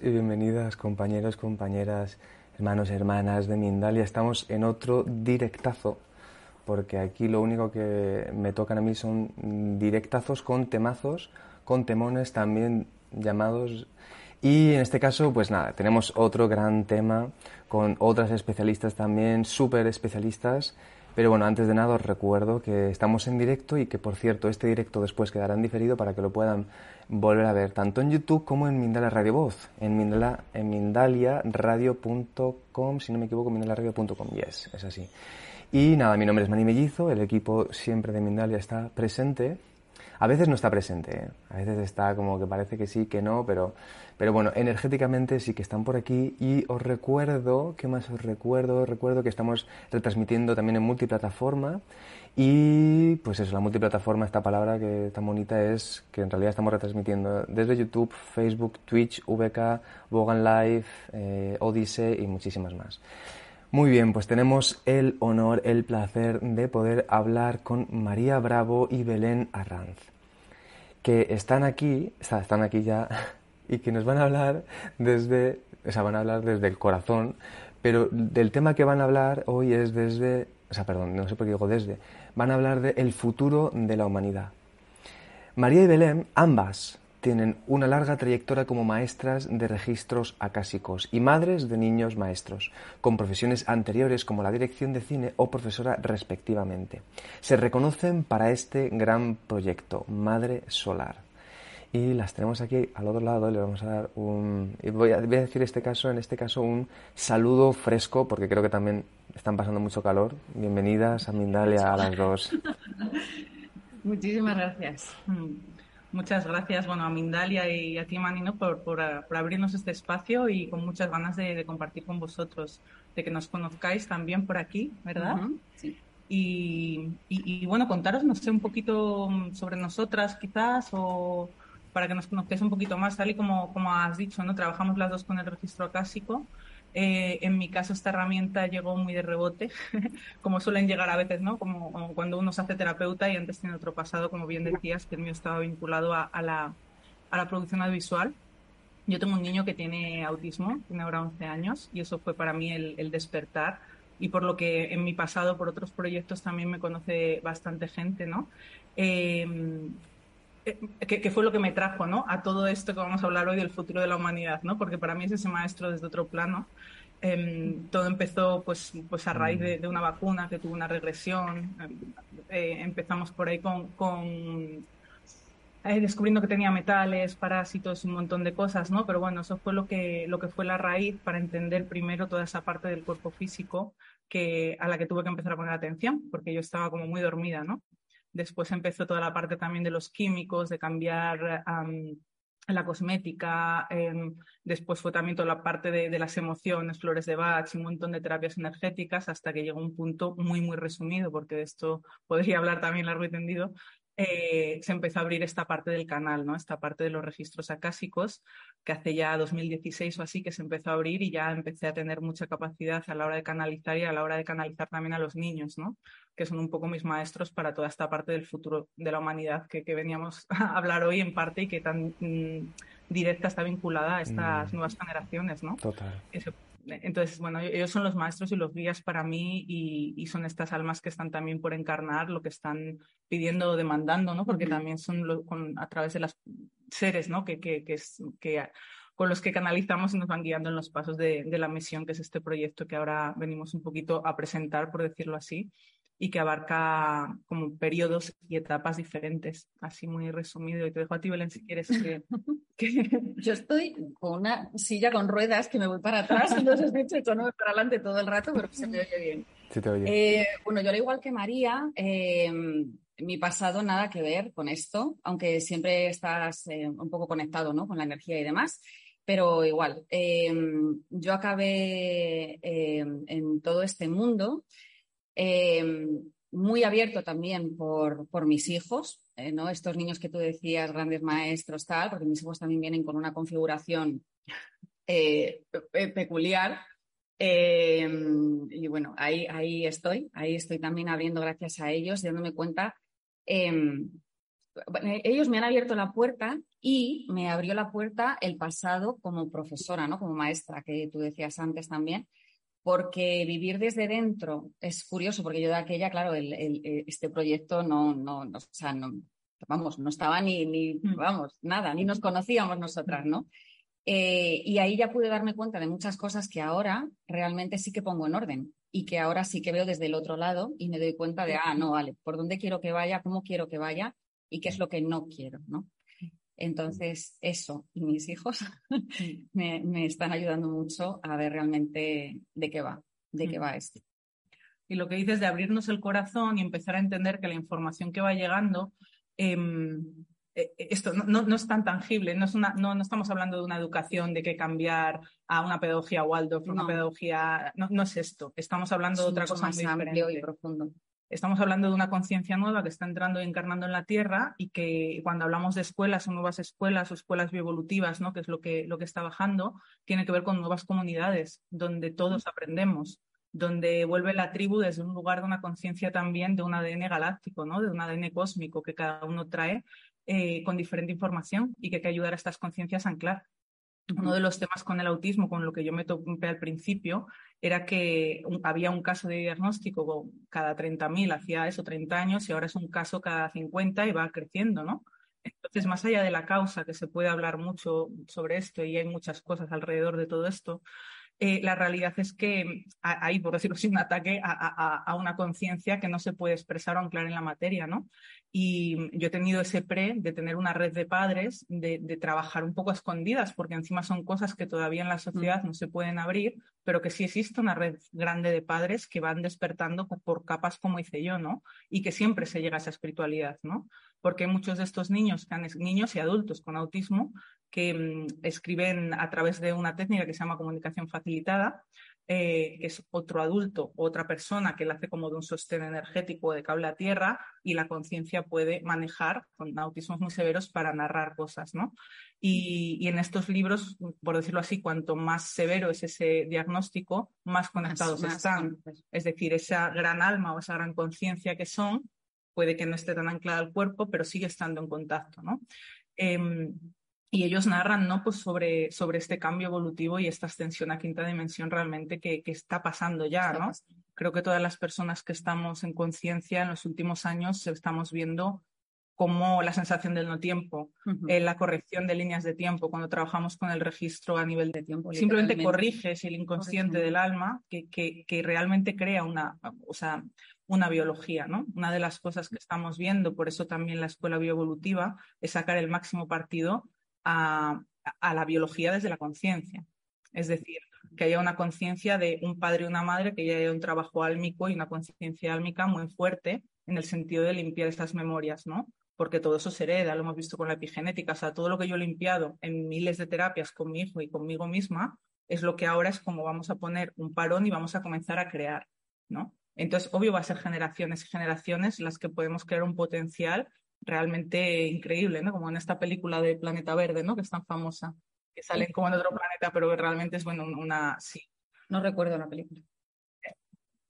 Y bienvenidas compañeros, compañeras, hermanos, hermanas de Mindalia. Estamos en otro directazo, porque aquí lo único que me tocan a mí son directazos con temazos, con temones también llamados. Y en este caso, pues nada, tenemos otro gran tema con otras especialistas también, súper especialistas. Pero bueno, antes de nada os recuerdo que estamos en directo y que por cierto este directo después quedará diferido para que lo puedan volver a ver tanto en YouTube como en Mindalia Radio Voz, en, Mindala, en mindaliaradio.com, si no me equivoco, mindaliaradio.com, yes, es así. Y nada, mi nombre es Mani Mellizo, el equipo siempre de Mindalia está presente. A veces no está presente, ¿eh? a veces está como que parece que sí, que no, pero, pero bueno, energéticamente sí que están por aquí y os recuerdo, ¿qué más os recuerdo? Os recuerdo que estamos retransmitiendo también en multiplataforma y pues eso, la multiplataforma, esta palabra que tan bonita es que en realidad estamos retransmitiendo desde YouTube, Facebook, Twitch, VK, Vogan Live, eh, Odyssey y muchísimas más. Muy bien, pues tenemos el honor, el placer de poder hablar con María Bravo y Belén Arranz, que están aquí, están aquí ya, y que nos van a hablar desde, o sea, van a hablar desde el corazón, pero del tema que van a hablar hoy es desde, o sea, perdón, no sé por qué digo desde, van a hablar del futuro de la humanidad. María y Belén, ambas, tienen una larga trayectoria como maestras de registros acásicos y madres de niños maestros, con profesiones anteriores como la dirección de cine o profesora respectivamente. Se reconocen para este gran proyecto, Madre Solar. Y las tenemos aquí al otro lado, le vamos a dar un... Voy a, voy a decir este caso, en este caso un saludo fresco, porque creo que también están pasando mucho calor. Bienvenidas a Mindalia a las dos. Muchísimas gracias. Muchas gracias, bueno, a Mindalia y a ti, Manino, por, por, abrirnos este espacio y con muchas ganas de, compartir con vosotros, de que nos conozcáis también por aquí, ¿verdad? sí. Y, y, bueno, contaros, no sé, un poquito sobre nosotras quizás o para que nos conozcáis un poquito más, tal y como, como has dicho, ¿no? Trabajamos las dos con el registro acásico eh, en mi caso, esta herramienta llegó muy de rebote, como suelen llegar a veces, ¿no? Como, cuando uno se hace terapeuta y antes tiene otro pasado, como bien decías, que el mío estaba vinculado a, la, a la producción audiovisual. Yo tengo un niño que tiene autismo, tiene ahora 11 años, y eso fue para mí el, despertar. Y por lo que en mi pasado, por otros proyectos, también me conoce bastante gente, ¿no? Eh, que, fue lo que me trajo ¿no? a todo esto que vamos a hablar hoy del futuro de la humanidad, ¿no? porque para mí es ese maestro desde otro plano. Em, todo empezó pues, pues a raíz de, una vacuna que tuvo una regresión. Em, eh, empezamos por ahí con, con eh, descubriendo que tenía metales, parásitos, un montón de cosas, ¿no? Pero bueno, eso fue lo que, lo que fue la raíz para entender primero toda esa parte del cuerpo físico que, a la que tuve que empezar a poner atención, porque yo estaba como muy dormida, ¿no? Después empezó toda la parte también de los químicos, de cambiar la cosmética. Em, después fue también toda la parte de, las emociones, flores de Bach, un montón de terapias energéticas, hasta que llegó un punto muy, muy resumido, porque de esto podría hablar también largo y tendido, eh, se empezó a abrir esta parte del canal, ¿no? Esta parte de los registros acásicos, que hace ya 2016 o así que se empezó a abrir y ya empecé a tener mucha capacidad a la hora de canalizar y a la hora de canalizar también a los niños, ¿no? Que son un poco mis maestros para toda esta parte del futuro de la humanidad que, veníamos a hablar hoy en parte y que tan mm, directa está vinculada a estas mm. nuevas generaciones, ¿no? Total. Entonces, bueno, ellos son los maestros y los guías para mí y, son estas almas que están también por encarnar lo que están pidiendo o demandando, ¿no? Porque también son a través de los seres, ¿no? Que, que, que, con los que canalizamos y nos van guiando en los pasos de, la misión, que es este proyecto que ahora venimos un poquito a presentar, por decirlo así. Y que abarca como periodos y etapas diferentes, así muy resumido. Y te dejo a ti, Belén, si quieres que... Yo estoy con una silla con ruedas que me voy para atrás, entonces me echo no para adelante todo el rato, pero se me oye bien. Sí te oye. Eh, bueno, yo al igual que María, eh, mi pasado nada que ver con esto, aunque siempre estás eh, un poco conectado ¿no? con la energía y demás. Pero igual, yo acabé en todo este mundo muy abierto también por, por mis hijos, ¿no? Estos niños que tú decías, grandes maestros, tal, porque mis hijos también vienen con una configuración peculiar. y bueno, ahí, ahí estoy, ahí estoy también abriendo gracias a ellos, dándome cuenta Em, ellos me han abierto la puerta y me abrió la puerta el pasado como profesora, ¿no? Como maestra, que tú decías antes también, porque vivir desde dentro es curioso, porque yo de aquella, claro, este proyecto no, no, o sea, no, vamos, no estaba ni, ni, mm. vamos, nada, ni nos conocíamos nosotras, ¿no? Eh, y ahí ya pude darme cuenta de muchas cosas que ahora realmente sí que pongo en orden y que ahora sí que veo desde el otro lado y me doy cuenta de, ah, no, vale, por dónde quiero que vaya, cómo quiero que vaya y qué es lo que no quiero, ¿no? Entonces, eso y mis hijos me, están ayudando mucho a ver realmente de qué va, de qué va esto. Y lo que dices de abrirnos el corazón y empezar a entender que la información que va llegando em, eh, eh, esto no, es tan tangible, no, es una, no, no, estamos hablando de una educación de que cambiar a una pedagogía Waldorf, una pedagogía, no, es esto, estamos hablando de otra cosa más amplio y profundo. Estamos hablando de una conciencia nueva que está entrando y encarnando en la Tierra y que cuando hablamos de escuelas o nuevas escuelas o escuelas bioevolutivas, ¿no? que es lo que, lo que está bajando, tiene que ver con nuevas comunidades donde todos aprendemos, donde vuelve la tribu desde un lugar de una conciencia también de un ADN galáctico, ¿no? de un ADN cósmico que cada uno trae eh, con diferente información y que hay que ayudar a estas conciencias a anclar. Uno de los temas con el autismo, con lo que yo me topé al principio, era que había un caso de diagnóstico cada 30.000, hacía eso 30 años, y ahora es un caso cada 50 y va creciendo, ¿no? Entonces, más allá de la causa, que se puede hablar mucho sobre esto y hay muchas cosas alrededor de todo esto, eh, la realidad es que hay, por decirlo así, un ataque a, una conciencia que no se puede expresar o anclar en la materia, ¿no? Y yo he tenido ese pre de tener una red de padres, de, trabajar un poco a escondidas, porque encima son cosas que todavía en la sociedad no se pueden abrir, pero que sí existe una red grande de padres que van despertando por, capas, como hice yo, ¿no? Y que siempre se llega a esa espiritualidad, ¿no? Porque muchos de estos niños, niños y adultos con autismo, que mm, escriben a través de una técnica que se llama comunicación facilitada, eh, que es otro adulto, otra persona que le hace como de un sostén energético de cable a tierra y la conciencia puede manejar con autismos muy severos para narrar cosas, ¿no? Y, en estos libros, por decirlo así, cuanto más severo es ese diagnóstico, más conectados están. Es decir, esa gran alma o esa gran conciencia que son, puede que no esté tan anclada al cuerpo, pero sigue estando en contacto, ¿no? Em, y ellos narran ¿no? pues sobre, sobre este cambio evolutivo y esta ascensión a quinta dimensión realmente que, que está pasando ya. ¿no? Creo que todas las personas que estamos en conciencia en los últimos años estamos viendo cómo la sensación del no tiempo, eh, la corrección de líneas de tiempo, cuando trabajamos con el registro a nivel de tiempo. Simplemente corriges el inconsciente del alma que, que, que, realmente crea una, o sea, una biología. ¿no? Una de las cosas que estamos viendo, por eso también la escuela bioevolutiva, es sacar el máximo partido a, la biología desde la conciencia. Es decir, que haya una conciencia de un padre y una madre, que haya un trabajo álmico y una conciencia álmica muy fuerte en el sentido de limpiar estas memorias, ¿no? Porque todo eso se hereda, lo hemos visto con la epigenética, o sea, todo lo que yo he limpiado en miles de terapias con mi hijo y conmigo misma, es lo que ahora es como vamos a poner un parón y vamos a comenzar a crear, ¿no? Entonces, obvio, va a ser generaciones y generaciones las que podemos crear un potencial realmente increíble, ¿no? Como en esta película de Planeta Verde, ¿no? Que es tan famosa, que salen como en otro planeta, pero que realmente es, bueno, una... Sí. No recuerdo la película.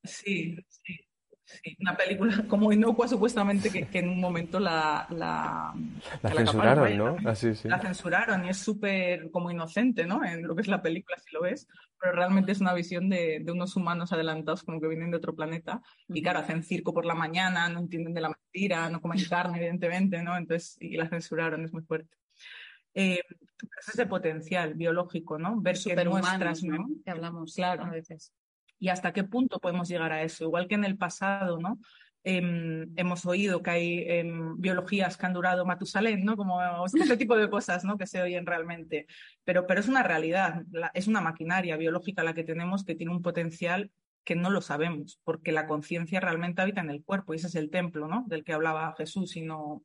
Sí, sí. Sí, una película como inocua supuestamente que, en un momento la... La, censuraron, ¿no? La, la censuraron y es súper como inocente, ¿no? En lo que es la película, si lo ves, pero realmente es una visión de, de unos humanos adelantados como que vienen de otro planeta y claro, hacen circo por la mañana, no entienden de la mentira, no comen carne, evidentemente, ¿no? Entonces, y la censuraron, es muy fuerte. Eh, es ese potencial biológico, ¿no? Ver que nuestras, ¿no? Que hablamos claro. a veces y hasta qué punto podemos llegar a eso. Igual que en el pasado, ¿no? em, hemos oído que hay em, biologías que han durado Matusalén, ¿no? Como ese tipo de cosas, ¿no? Que se oyen realmente. Pero, pero es una realidad, es una maquinaria biológica la que tenemos que tiene un potencial que no lo sabemos, porque la conciencia realmente habita en el cuerpo y ese es el templo, ¿no? Del que hablaba Jesús y no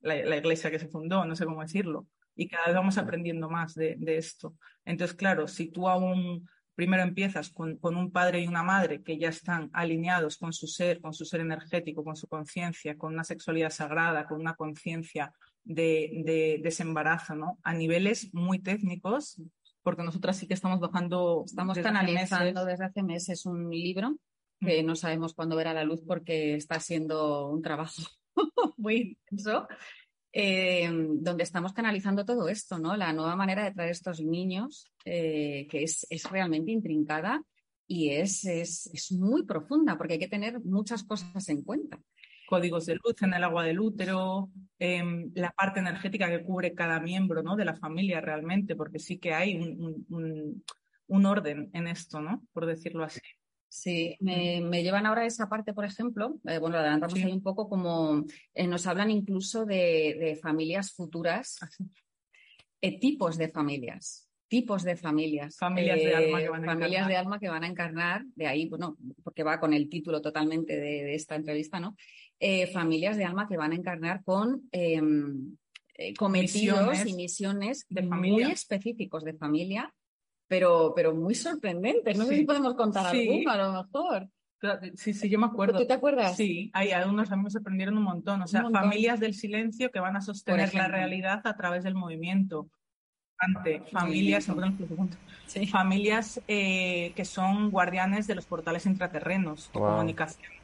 la, iglesia que se fundó, no sé cómo decirlo. Y cada vez vamos aprendiendo más de, de esto. Entonces, claro, si tú aún primero empiezas con, un padre y una madre que ya están alineados con su ser, con su ser energético, con su conciencia, con una sexualidad sagrada, con una conciencia de, desembarazo, ¿no? A niveles muy técnicos, porque nosotras sí que estamos bajando. Estamos canalizando desde hace meses un libro que no sabemos cuándo verá la luz porque está siendo un trabajo muy intenso eh, donde estamos canalizando todo esto, ¿no? La nueva manera de traer estos niños, eh, que es, realmente intrincada y es, es, muy profunda, porque hay que tener muchas cosas en cuenta. Códigos de luz en el agua del útero, em, la parte energética que cubre cada miembro ¿no? de la familia realmente, porque sí que hay un, un orden en esto, ¿no? Por decirlo así. Sí, me, llevan ahora a esa parte, por ejemplo, eh, bueno, adelantamos ahí un poco como eh, nos hablan incluso de, familias futuras, ah, eh, tipos de familias, tipos de familias. Familias de alma que van a Familias de alma que van a encarnar, de ahí, bueno, porque va con el título totalmente de, esta entrevista, ¿no? familias de alma que van a encarnar con em, cometidos y misiones muy específicos de familia pero, pero muy sorprendentes. No sé si podemos contar algo, a lo mejor. Sí, sí, yo me acuerdo. ¿Tú te acuerdas? Sí, hay algunos a mí me sorprendieron un montón. O sea, familias del silencio que van a sostener la realidad a través del movimiento. Ante familias, sí. familias eh, que son guardianes de los portales intraterrenos de comunicación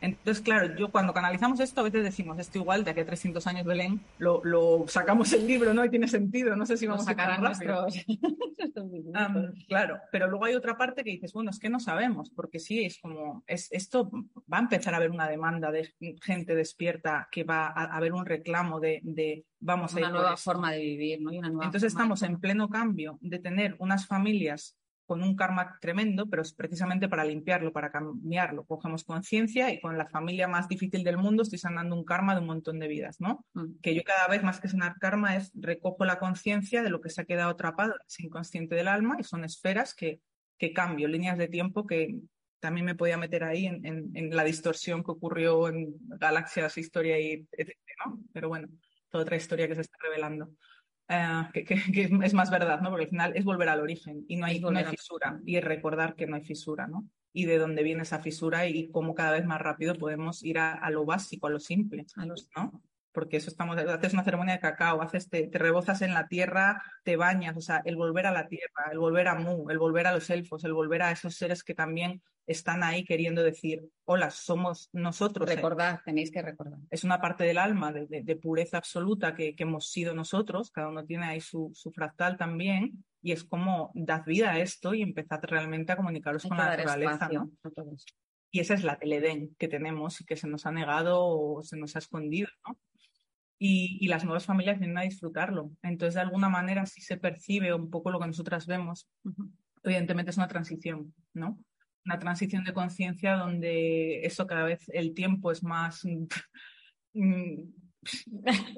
entonces, claro, yo cuando canalizamos esto a veces decimos, esto igual de aquí a 300 años Belén, lo, lo sacamos el libro, ¿no? Y tiene sentido, no sé si vamos a sacar nuestros... claro, pero luego hay otra parte que dices, bueno, es que no sabemos, porque sí, es como, es, esto va a empezar a haber una demanda de gente despierta que va a, haber un reclamo de, de vamos a ir Una nueva forma de vivir, ¿no? Entonces estamos en pleno cambio de tener unas familias con un karma tremendo, pero es precisamente para limpiarlo, para cambiarlo. Cogemos conciencia y con la familia más difícil del mundo estoy sanando un karma de un montón de vidas, ¿no? Mm. Que yo cada vez más que sanar karma es recojo la conciencia de lo que se ha quedado atrapado, es inconsciente del alma y son esferas que, que cambio, líneas de tiempo que también me podía meter ahí en, la distorsión que ocurrió en galaxias, historia y etc. ¿no? Pero bueno, toda otra historia que se está revelando. Eh, que, es más verdad, ¿no? Porque al final es volver al origen y no hay, no fisura y recordar que no hay fisura, ¿no? Y de dónde viene esa fisura y cómo cada vez más rápido podemos ir a, lo básico, a lo simple, a los, ¿no? Porque eso estamos, haces una ceremonia de cacao, haces, te, te rebozas en la tierra, te bañas, o sea, el volver a la tierra, el volver a Mu, el volver a los elfos, el volver a esos seres que también están ahí queriendo decir, hola, somos nosotros. Recordad, tenéis que recordar. Es una parte del alma, de, pureza absoluta que, hemos sido nosotros, cada uno tiene ahí su, fractal también, y es como, dad vida a esto y empezad realmente a comunicaros con la naturaleza. ¿no? Y esa es la teledén que tenemos y que se nos ha negado o se nos ha escondido, ¿no? Y, las nuevas familias vienen a disfrutarlo. Entonces, de alguna manera, sí se percibe un poco lo que nosotras vemos. Evidentemente es una transición, ¿no? una transición de conciencia donde eso cada vez el tiempo es más... Mm,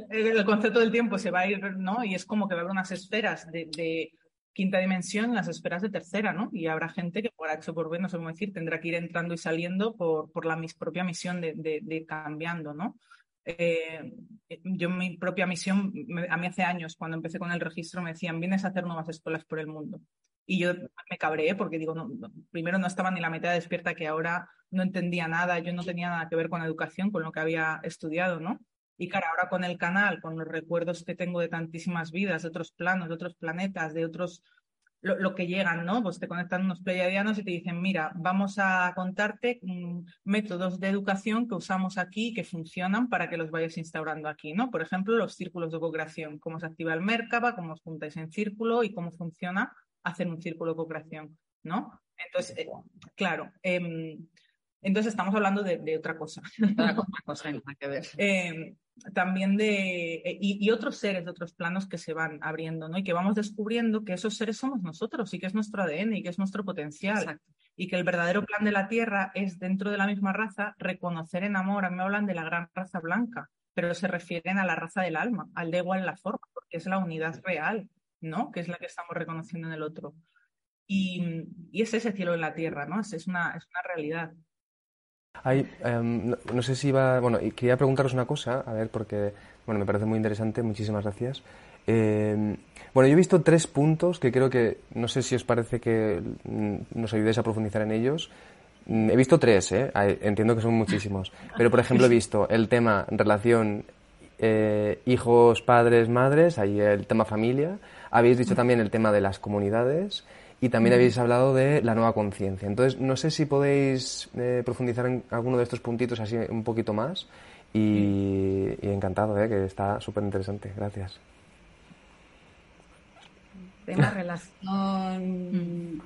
el concepto del tiempo se va a ir, ¿no? Y es como que va a haber unas esferas de, quinta dimensión, las esferas de tercera, ¿no? Y habrá gente que por H o por B, no sé cómo decir, tendrá que ir entrando y saliendo por, por la mis propia misión de, de, cambiando, ¿no? Eh, yo mi propia misión, a mí hace años, cuando empecé con el registro, me decían, vienes a hacer nuevas escuelas por el mundo. Y yo me cabreé porque digo, primero no estaba ni la mitad despierta que ahora no entendía nada, yo no tenía nada que ver con educación, con lo que había estudiado, ¿no? Y claro, ahora con el canal, con los recuerdos que tengo de tantísimas vidas, de otros planos, de otros planetas, de otros, lo, que llegan, ¿no? Pues te conectan unos pleiadianos y te dicen, mira, vamos a contarte mm, métodos de educación que usamos aquí que funcionan para que los vayas instaurando aquí, ¿no? Por ejemplo, los círculos de co-creación, cómo se activa el Merkaba, cómo os juntáis en círculo y cómo funciona hacer un círculo de co-creación, ¿no? Entonces, eh, claro, em, entonces estamos hablando de, otra cosa. Otra cosa que ver. Em, también de, eh, y, otros seres de otros planos que se van abriendo, ¿no? Y que vamos descubriendo que esos seres somos nosotros y que es nuestro ADN y que es nuestro potencial. y que el verdadero plan de la Tierra es dentro de la misma raza reconocer en amor. A mí me hablan de la gran raza blanca, pero se refieren a la raza del alma, al de igual la forma, porque es la unidad real, ¿no? Que es la que estamos reconociendo en el otro. Y, es ese cielo en la Tierra, ¿no? Es, una, es una realidad. Hay, em, no, sé si iba. Bueno, quería preguntaros una cosa, a ver, porque bueno, me parece muy interesante, muchísimas gracias. Em, bueno, yo he visto tres puntos que creo que, no sé si os parece que mm, nos ayudéis a profundizar en ellos. Mm, he visto tres, ¿eh? entiendo que son muchísimos. Pero, por ejemplo, he visto el tema relación eh, hijos, padres, madres, ahí el tema familia. Habéis dicho también el tema de las comunidades y también habéis hablado de la nueva conciencia. Entonces, no sé si podéis eh, profundizar en alguno de estos puntitos así un poquito más y, encantado, ¿eh? que está súper interesante. Gracias. Tema relación.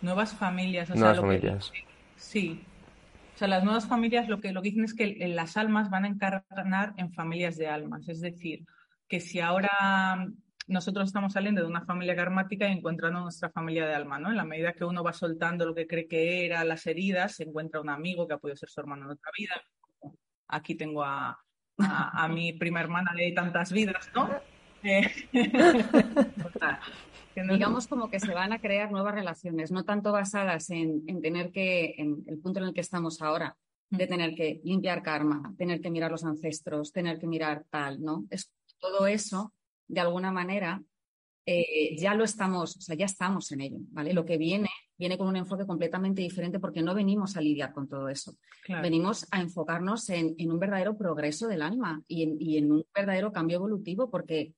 Nuevas familias. nuevas familias. sí. O sea, las nuevas familias lo que, lo que dicen es que las almas van a encarnar en familias de almas. Es decir, que si ahora nosotros estamos saliendo de una familia karmática y encontrando nuestra familia de alma, ¿no? En la medida que uno va soltando lo que cree que era, las heridas, se encuentra un amigo que ha podido ser su hermano en otra vida. Aquí tengo a, a, mi prima hermana de tantas vidas, ¿no? Eh, Digamos como que se van a crear nuevas relaciones, no tanto basadas en, en tener que, en el punto en el que estamos ahora, de tener que limpiar karma, tener que mirar los ancestros, tener que mirar tal, ¿no? Es todo eso de alguna manera, eh, ya lo estamos, o sea, ya estamos en ello, ¿vale? Lo que viene, viene con un enfoque completamente diferente porque no venimos a lidiar con todo eso. Venimos a enfocarnos en, un verdadero progreso del alma y en, un verdadero cambio evolutivo porque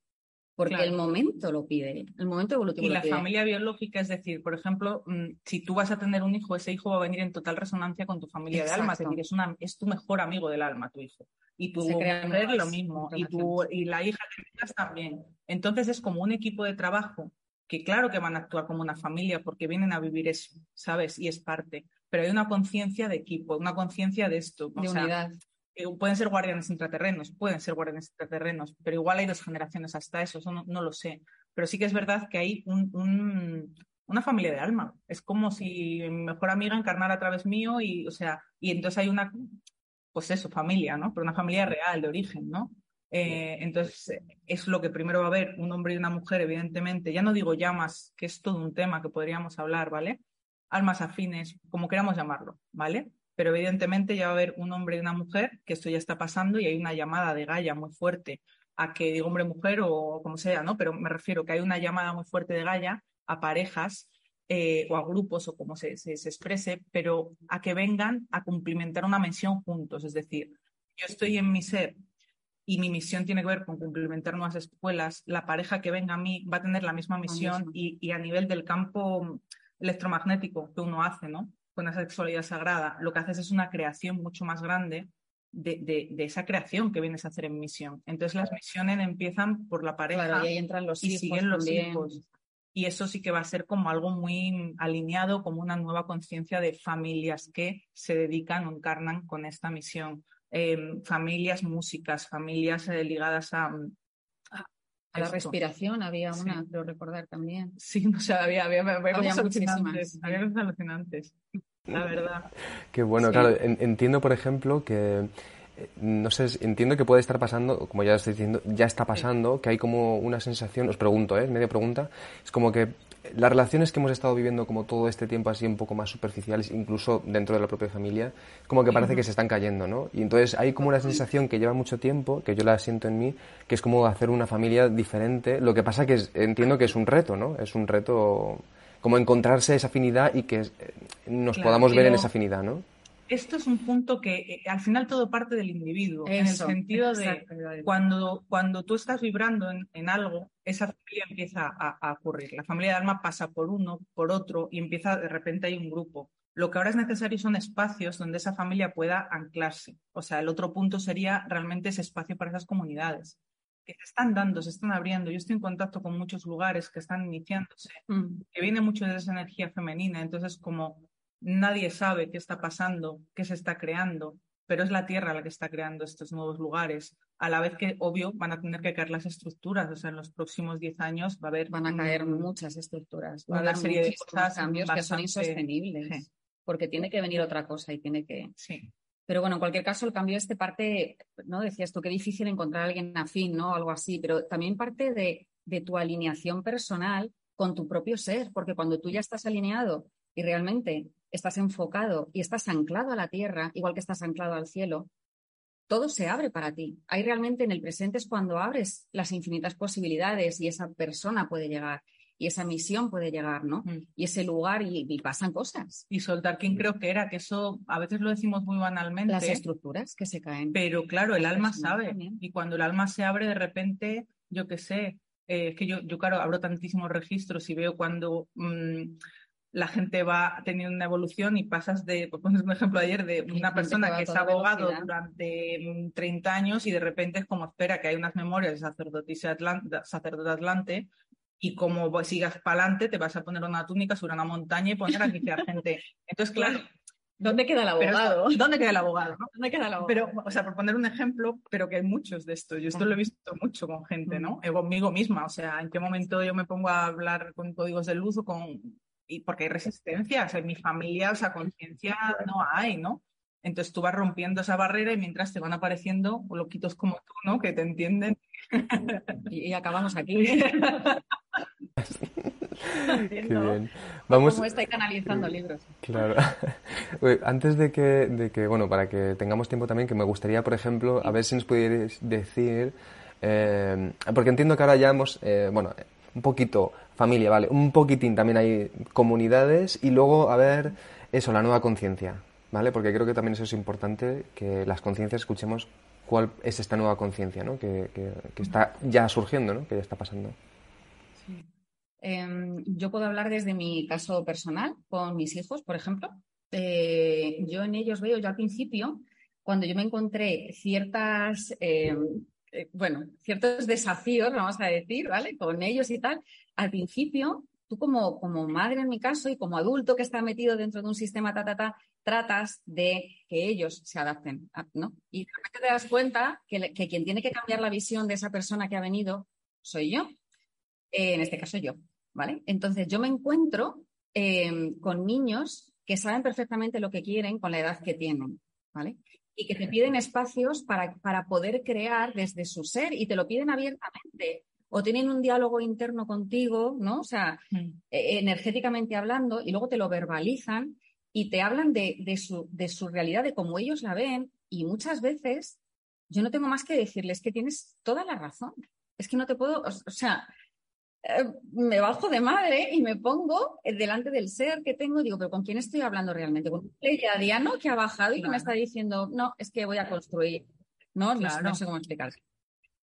porque el momento lo pide, el momento evolutivo. Y la familia biológica, es decir, por ejemplo, mm, si tú vas a tener un hijo, ese hijo va a venir en total resonancia con tu familia de alma, es decir, es, una, es tu mejor amigo del alma, tu hijo. Y tu mujer lo mismo, y, tu, y la hija que tengas también. Entonces es como un equipo de trabajo que claro que van a actuar como una familia porque vienen a vivir eso, ¿sabes? Y es parte. Pero hay una conciencia de equipo, una conciencia de esto. De unidad. Eh, pueden ser guardianes intraterrenos, pueden ser guardianes intraterrenos, pero igual hay dos generaciones hasta eso, eso no, lo sé. Pero sí que es verdad que hay una familia de alma. Es como si mi mejor amiga encarnara a través mío y, o sea, y entonces hay una, pues eso, familia, ¿no? Pero una familia real, de origen, ¿no? Eh, entonces, es lo que primero va a haber, un hombre y una mujer, evidentemente. Ya no digo llamas, que es todo un tema que podríamos hablar, ¿vale? Almas afines, como queramos llamarlo, ¿vale? Pero evidentemente ya va a haber un hombre y una mujer, que esto ya está pasando y hay una llamada de Gaia muy fuerte a que digo hombre-mujer o como sea, ¿no? Pero me refiero que hay una llamada muy fuerte de Gaia a parejas eh, o a grupos o como se, se, exprese, pero a que vengan a cumplimentar una misión juntos. Es decir, yo estoy en mi ser y mi misión tiene que ver con cumplimentar nuevas escuelas, la pareja que venga a mí va a tener la misma misión y, y, a nivel del campo electromagnético que uno hace, ¿no? Con esa sexualidad sagrada, lo que haces es una creación mucho más grande de, esa creación que vienes a hacer en misión. Entonces las misiones empiezan por la pareja y ahí entran los y siguen los hijos. Y eso sí que va a ser como algo muy alineado, como una nueva conciencia de familias que se dedican o encarnan con esta misión. Em, familias músicas, familias eh, ligadas a, a la respiración había una, creo recordar también. Sí, o sea, había, había, había, había alucinantes. Había alucinantes la verdad. Qué bueno, claro, entiendo, por ejemplo, que eh, no sé, entiendo que puede estar pasando, como ya estoy diciendo, ya está pasando, que hay como una sensación, os pregunto, ¿eh? Media pregunta, es como que las relaciones que hemos estado viviendo como todo este tiempo así un poco más superficiales, incluso dentro de la propia familia, como que parece que se están cayendo, ¿no? Y entonces hay como una sensación que lleva mucho tiempo, que yo la siento en mí, que es como hacer una familia diferente. Lo que pasa que entiendo que es un reto, ¿no? Es un reto como encontrarse esa afinidad y que eh, nos podamos ver en esa afinidad, ¿no? Esto es un punto que eh, al final todo parte del individuo, en el sentido de cuando, cuando tú estás vibrando en, algo, esa familia empieza a, a, ocurrir. La familia de alma pasa por uno, por otro, y empieza, de repente hay un grupo. Lo que ahora es necesario son espacios donde esa familia pueda anclarse. O sea, el otro punto sería realmente ese espacio para esas comunidades que se están dando, se están abriendo. Yo estoy en contacto con muchos lugares que están iniciándose, mm. que viene mucho de esa energía femenina. Entonces, como nadie sabe qué está pasando, qué se está creando, pero es la Tierra la que está creando estos nuevos lugares. A la vez que, obvio, van a tener que caer las estructuras. O sea, en los próximos 10 años va a haber. Van a caer muchas estructuras. Va a haber una serie de cosas. cambios que son insostenibles. porque tiene que venir otra cosa y tiene que. Sí. Pero bueno, en cualquier caso, el cambio este parte, ¿no? Decías tú, qué difícil encontrar a alguien afín, ¿no? Algo así, pero también parte de, tu alineación personal con tu propio ser, porque cuando tú ya estás alineado y realmente estás enfocado y estás anclado a la tierra, igual que estás anclado al cielo, todo se abre para ti. Ahí realmente en el presente es cuando abres las infinitas posibilidades y esa persona puede llegar y esa misión puede llegar, ¿no? Mm. Y ese lugar y, pasan cosas. Y soltar quién creo que era, que eso a veces lo decimos muy banalmente. Las estructuras que se caen. Pero claro, el alma sabe. también. Y cuando el alma se abre, de repente, yo qué sé, eh, es que yo, yo, claro, abro tantísimos registros y veo cuando mm, la gente va teniendo una evolución y pasas de, por poner un ejemplo ayer, de una persona que es abogado velocidad. durante mm, 30 años y de repente es como, espera, que hay unas memorias de sacerdotisa Atlan- sacerdote Atlante y como sigas para adelante te vas a poner una túnica sobre una montaña y poner a guiar gente. Entonces, claro, ¿Dónde queda el pero abogado? ¿dónde queda el abogado? no? ¿Dónde queda el abogado? Pero, o sea, por poner un ejemplo, pero que hay muchos de esto. Yo esto lo he visto mucho con gente, ¿no? Eh, conmigo misma. O sea, ¿en qué momento yo me pongo a hablar con códigos de luz o con... Y porque hay resistencia, o sea, en mi familia, o sea, conciencia no hay, ¿no? Entonces tú vas rompiendo esa barrera y mientras te van apareciendo loquitos como tú, ¿no? Que te entienden. y, y acabamos aquí. Qué bien. Vamos, Como estáis canalizando libros. Claro. Antes de que, de que, bueno, para que tengamos tiempo también, que me gustaría, por ejemplo, a ver si nos pudierais decir, eh, porque entiendo que ahora ya hemos, eh, bueno, un poquito familia, ¿vale? Un poquitín también hay comunidades y luego, a ver, eso, la nueva conciencia, ¿vale? Porque creo que también eso es importante, que las conciencias escuchemos cuál es esta nueva conciencia, ¿no? Que, que, está ya surgiendo, ¿no? Que ya está pasando. Eh, yo puedo hablar desde mi caso personal con mis hijos, por ejemplo. Eh, yo en ellos veo, yo al principio, cuando yo me encontré ciertas, eh, eh, bueno, ciertos desafíos, vamos a decir, ¿vale? Con ellos y tal, al principio, tú como, como madre en mi caso y como adulto que está metido dentro de un sistema ta, ta, ta, tratas de que ellos se adapten, a- ¿no? Y de repente te das cuenta que, quien tiene que cambiar la visión de esa persona que ha venido soy yo. Eh, en este caso yo, ¿vale? Entonces yo me encuentro eh, con niños que saben perfectamente lo que quieren con la edad que tienen, ¿vale? Y que te piden espacios para, para poder crear desde su ser y te lo piden abiertamente. O tienen un diálogo interno contigo, ¿no? O sea, eh, energéticamente hablando, y luego te lo verbalizan y te hablan de, de su, de su realidad, de cómo ellos la ven. Y muchas veces yo no tengo más que decirles que tienes toda la razón. Es que no te puedo, o, o sea, eh, me bajo de madre y me pongo delante del ser que tengo y digo, pero ¿con quién estoy hablando realmente? ¿Con un pleiadiano que ha bajado y que me está diciendo, no, es que voy a construir? No, no, no sé cómo explicar.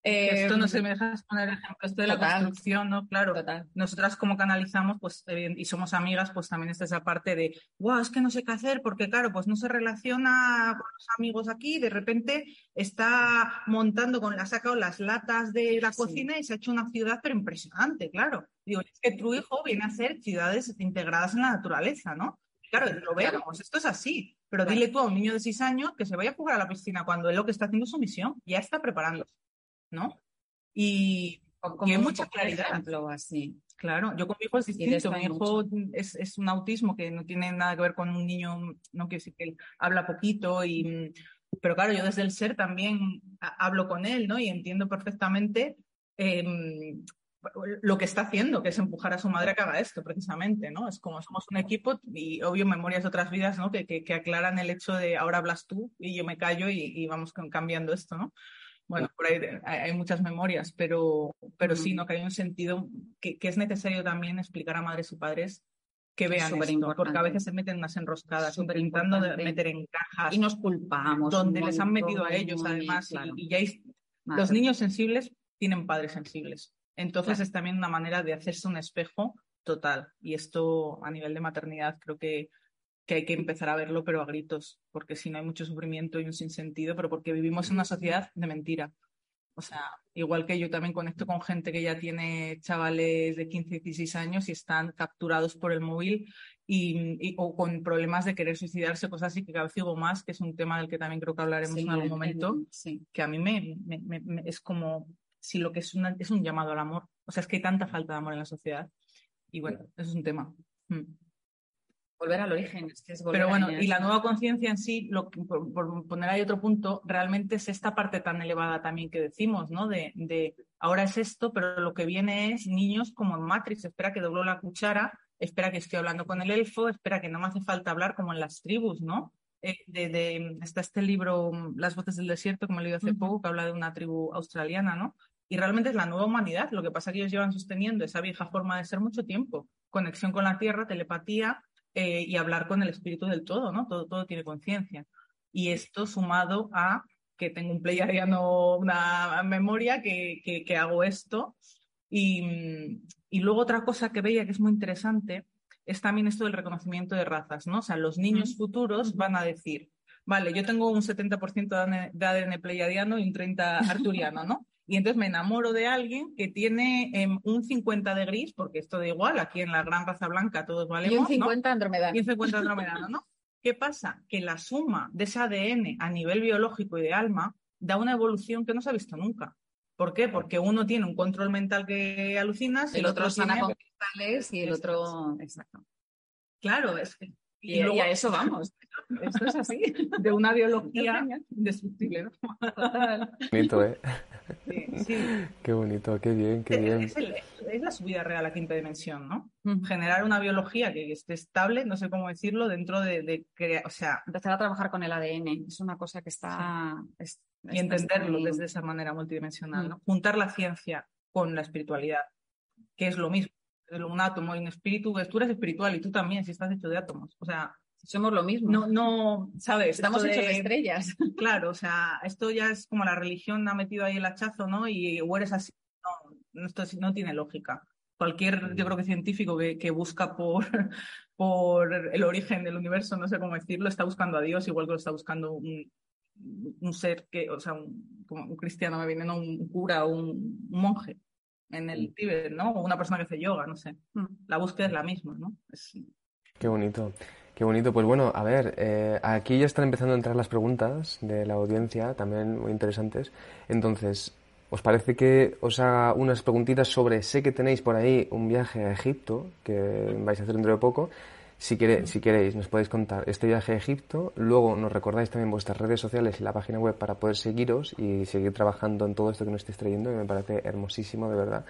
Esto no se me dejas poner ejemplo, esto de la construcción, ¿no? Claro. Total. nosotras como canalizamos, pues, y somos amigas, pues también está esa parte de, wow, es que no sé qué hacer, porque claro, pues no se relaciona con los amigos aquí, de repente está montando con, ha sacado las latas de la Sí. cocina y se ha hecho una ciudad, pero impresionante, claro. Digo, es que tu hijo viene a hacer ciudades integradas en la naturaleza, ¿no? Claro, lo Claro. vemos, esto es así. Pero Claro. dile tú a un niño de seis años que se vaya a jugar a la piscina cuando él lo que está haciendo es su misión, ya está preparándose, ¿no? Y, y hay mucha claridad. ejemplo así. Claro, yo con mi hijo es distinto. Mi hijo es, es un autismo que no tiene nada que ver con un niño, no quiero decir que él habla poquito y pero claro, yo desde el ser también ha- hablo con él, ¿no? Y entiendo perfectamente em, lo que está haciendo, que es empujar a su madre a que haga esto, precisamente, ¿no? Es como somos un equipo y obvio memorias de otras vidas, ¿no? Que, que, que aclaran el hecho de ahora hablas tú y yo me callo y, y vamos cambiando esto, ¿no? Bueno, por ahí hay, muchas memorias, pero, pero sí. ¿no? Que hay un sentido que, que es necesario también explicar a madres y padres que vean esto, Superimportante. porque a veces se meten unas enroscadas, intentando de Superimportante. meter en cajas Y nos culpamos. donde les han metido a ellos, además, y- claro. y, ya hay- los niños sensibles tienen padres sensibles. Entonces Claro. es también una manera de hacerse un espejo total. Y esto a nivel de maternidad creo que, que hay que empezar a verlo, pero a gritos, porque si no hay mucho sufrimiento y un sinsentido, pero porque vivimos en una sociedad de mentira. O sea, igual que yo también conecto con gente que ya tiene chavales de 15, 16 años y están capturados por el móvil y, y- o con problemas de querer suicidarse, cosas así que cada vez digo más, que es un tema del que también creo que hablaremos Sí, en algún en- momento sí. que a mí me, me- me- me- es como si lo que es, una- es un llamado al amor. O sea, es que hay tanta falta de amor en la sociedad. Y bueno, eso es un tema. Mm. Volver al origen, es que es volver Pero bueno, a y la nueva conciencia en sí, lo, que- por, por poner ahí otro punto, realmente es esta parte tan elevada también que decimos, ¿no? De, de ahora es esto, pero lo que viene es niños como en Matrix, espera que doblo la cuchara, espera que estoy hablando con el elfo, espera que no me hace falta hablar como en las tribus, ¿no? Eh, de, de- está este libro, Las voces del desierto, he leído hace Ujú. poco, que habla de una tribu australiana, ¿no? Y realmente es la nueva humanidad. Lo que pasa es que ellos llevan sosteniendo esa vieja forma de ser mucho tiempo. Conexión con la tierra, telepatía eh, y hablar con el espíritu del todo, ¿no? Todo, todo tiene conciencia. Y esto sumado a que tengo un pleiadiano, una memoria, que, que, que hago esto. Y, mm, y luego otra cosa que veía que es muy interesante es también esto del reconocimiento de razas, ¿no? O sea, los niños futuros van a decir, vale, yo tengo un 70% de ADN, de ADN pleiadiano y un 30 arturiano, ¿no? Y entonces me enamoro de alguien que tiene em, un 50 de gris, porque esto da igual, aquí en la gran raza blanca todos valemos, Y un ¿no? 50 andromedano. y un 50 andromedano, ¿no? ¿Qué pasa? Que la suma de ese ADN a nivel biológico y de alma da una evolución que no se ha visto nunca. ¿Por qué? Porque uno tiene un control mental que alucinas El otro sana tiene- con cristales y el otro. Exacto. Claro, es que... Y, luego y a eso vamos. Esto es así. de una biología indestructible, ¿no? Bonito, ¿eh? Sí, sí. Qué bonito, qué bien, qué bien. Es, el- es la subida real a quinta dimensión, ¿no? Generar una biología que esté estable, no sé cómo decirlo, dentro de, de crea- o sea, Empezar a trabajar con el ADN es una cosa que está. es- y entenderlo está- desde esa manera multidimensional, Mm. ¿no? Juntar la ciencia con la espiritualidad, que es lo mismo. Un átomo y un espíritu, pues tú eres espiritual y tú también, si estás hecho de átomos. O sea, Somos lo mismo. no, no, ¿sabes? Estamos hechos de estrellas. Claro, o sea, esto ya es como la religión ha metido ahí el hachazo, ¿no? Y o eres así. No, esto sí- no tiene lógica. Cualquier, yo creo que científico que, que busca por, por el origen del universo, no sé cómo decirlo, está buscando a Dios, igual que lo está buscando un, un ser que, o sea, un, cristiano me viene, no un cura o un, un monje en el Tíbet, ¿no? O una persona que hace yoga, no sé. Mm. La búsqueda es la misma, ¿no? Es- Qué bonito, qué bonito. Pues bueno, a ver, eh, aquí ya están empezando a entrar las preguntas de la audiencia, también muy interesantes. Entonces, ¿os parece que os haga unas preguntitas sobre, sé que tenéis por ahí un viaje a Egipto, que vais a hacer dentro de poco? Si, queréis, nos podéis contar este viaje a Egipto. Luego nos recordáis también vuestras redes sociales y la página web para poder seguiros y seguir trabajando en todo esto que nos estáis trayendo, que me parece hermosísimo, de verdad.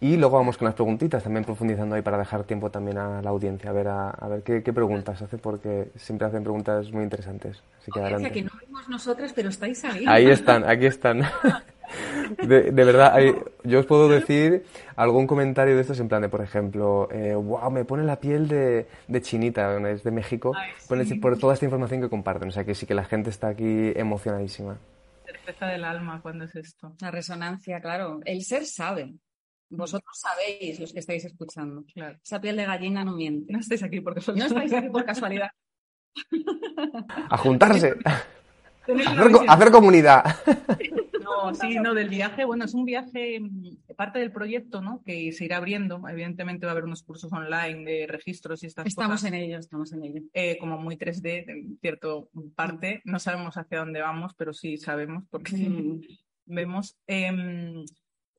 Y luego vamos con las preguntitas, también profundizando ahí para dejar tiempo también a la audiencia, a ver, a, a ver qué, qué preguntas hace, porque siempre hacen preguntas muy interesantes. Así que adelante. que no vimos nosotras, pero estáis ahí. Ahí están, aquí están. De, de verdad, hay- yo os puedo decir algún comentario de estos en plan de, por ejemplo, eh, wow, me pone la piel de, de chinita, es de México, Ay, sí. por toda esta información que comparten. O sea que sí que la gente está aquí emocionadísima. certeza del alma cuando es esto. La resonancia, claro. El ser sabe. Vosotros sabéis, los que estáis escuchando. Claro. Esa piel de gallina no miente. No estáis aquí porque No estáis aquí por casualidad. A juntarse, a a hacer comunidad. No, sí, no, del viaje, bueno, es un viaje, mm, parte del proyecto, ¿no? Que se irá abriendo. Evidentemente va a haber unos cursos online de registros y estas Estamos cosas. en ello, estamos en ello. eh, como muy 3D en cierto parte. No sabemos hacia dónde vamos, pero sí sabemos porque Mm. vemos. em,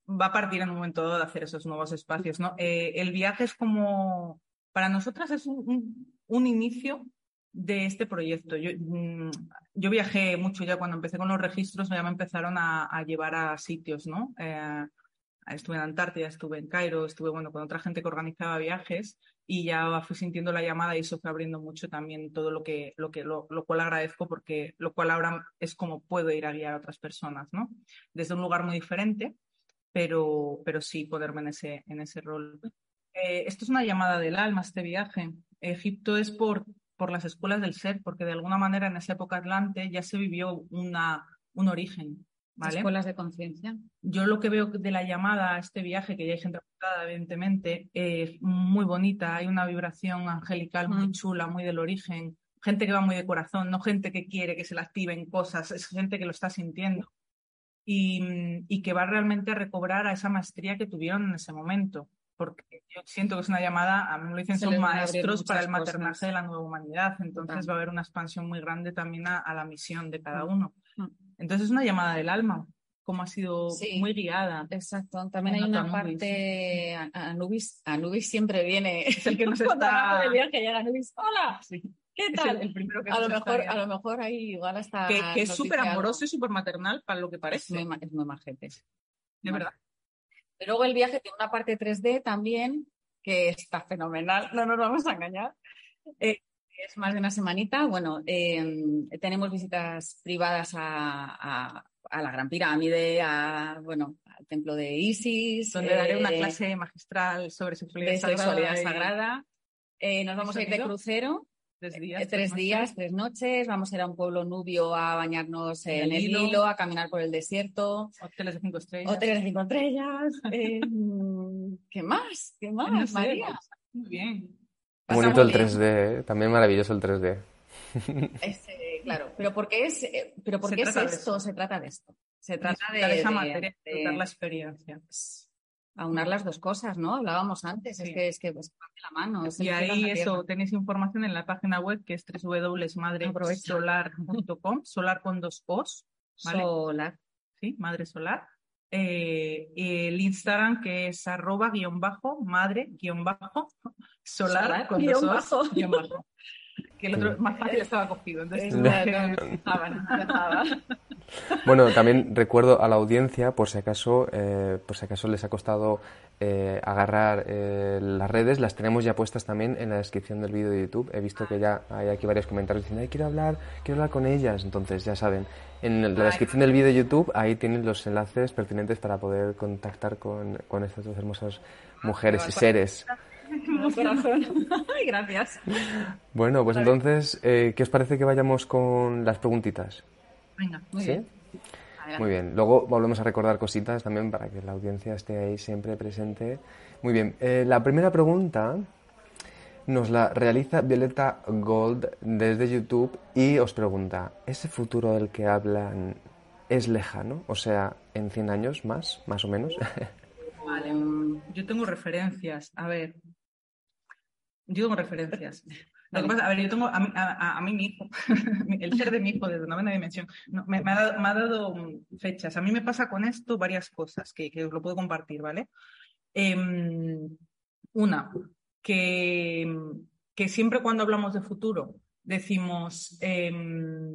va a partir en un momento dado de hacer esos nuevos espacios, ¿no? Eh, el viaje es como, para nosotras es un, un- un inicio de este proyecto. Yo, mm, yo viajé mucho ya cuando empecé con los registros, ya me empezaron a, llevar a sitios, ¿no? Eh, estuve en Antártida, estuve en Cairo, estuve, bueno, con otra gente que organizaba viajes y ya fui sintiendo la llamada y eso fue abriendo mucho también todo lo que, lo que, lo, lo cual agradezco porque lo cual ahora es como puedo ir a guiar a otras personas, ¿no? Desde un lugar muy diferente, pero, pero sí ponerme en ese, en ese rol. Eh, esto es una llamada del alma, este viaje. Egipto es por, por las escuelas del ser, porque de alguna manera en esa época atlante ya se vivió una, un origen, ¿vale? Escuelas de conciencia. Yo lo que veo de la llamada a este viaje, que ya hay gente apuntada, evidentemente, es muy bonita, hay una vibración angelical muy Mm. chula, muy del origen, gente que va muy de corazón, no gente que quiere que se le activen cosas, es gente que lo está sintiendo y, y que va realmente a recobrar a esa maestría que tuvieron en ese momento. Porque yo siento que es una llamada, a mí me lo dicen, Se son maestros para el maternaje cosas. de la nueva humanidad. Entonces Total. va a haber una expansión muy grande también a, a la misión de cada Mm. uno. Mm. Entonces es una llamada del alma. cómo ha sido Sí. muy guiada. Exacto. También hay una Anubis. parte. Anubis, Anubis siempre viene. Es el que nos está- de viaje llega Anubis. ¡Hola! Sí. ¿Qué Es tal? el, el primero que a, lo mejor, a lo mejor ahí igual hasta. que, que es súper amoroso y súper maternal para lo que Es parece. muy, es muy majete. de verdad. Y luego el viaje tiene una parte 3D también que está fenomenal, no nos vamos a engañar. Eh, es más de una semanita. Bueno, eh, tenemos visitas privadas a, a- a la Gran Pirámide, a, bueno, al templo de Isis. Donde daré una eh, clase magistral sobre sexualidad de sagrada sexualidad sagrada. Nos vamos a ir de crucero, Tres eh, días. tres noches. días, tres noches. Vamos a ir a un pueblo nubio a bañarnos En en, el. Nilo, a caminar por el desierto. Hoteles de cinco estrellas. Hoteles de cinco estrellas. eh, ¿Qué más? ¿Qué más, No sé, María? Muy bien. Bonito el Pasamos 3D, ¿eh? también maravilloso el 3D. Es, eh, claro, pero ¿por qué es, eh, pero por Se qué es de esto? Se trata de esto. Se trata de, Disfrutar esa de- materia, de disfrutar la experiencia. Aunar las dos cosas, ¿no? Hablábamos antes, es Sí. que es que pues, la mano. es Y ahí eso, tenéis información en la página web que es www.madresolar.com, solar con dos O's, ¿vale? Solar. ¿sí? Madre Solar. Eh, el Instagram que es arroba guion bajo, madre guion bajo, solar, Solar, con guion dos O's, bajo. guion bajo. Que el otro más fácil estaba cogido. Entonces. Bueno, también recuerdo a la audiencia, por si acaso, eh, por si acaso les ha costado eh, agarrar eh, las redes, las tenemos ya puestas también en la descripción del vídeo de YouTube. He visto que ya hay aquí varios comentarios diciendo, "Ay, quiero hablar, quiero hablar con ellas. Entonces, ya saben, en la descripción del vídeo de YouTube, ahí tienen los enlaces pertinentes para poder contactar con, con estas dos hermosas mujeres y seres. Corazón. Gracias. Bueno, pues entonces, eh, ¿qué os parece que vayamos con las preguntitas? Venga. Muy ¿Sí? bien. Adelante. Muy bien. Luego volvemos a recordar cositas también para que la audiencia esté ahí siempre presente. Muy bien. Eh, la primera pregunta nos la realiza Violeta Gold desde YouTube y os pregunta, ¿ese futuro del que hablan es lejano? O sea, en 100 años más, más o menos. Vale, mm, yo tengo referencias. A ver, yo tengo referencias. Lo que pasa, a ver, yo tengo a, mí- a- a- a mí mi hijo, el ser de mi hijo desde novena dimensión, no, me, me ha dado, me ha dado, mm, fechas. A mí me pasa con esto varias cosas que, que os lo puedo compartir, ¿vale? Em, una, que, que siempre cuando hablamos de futuro decimos, em,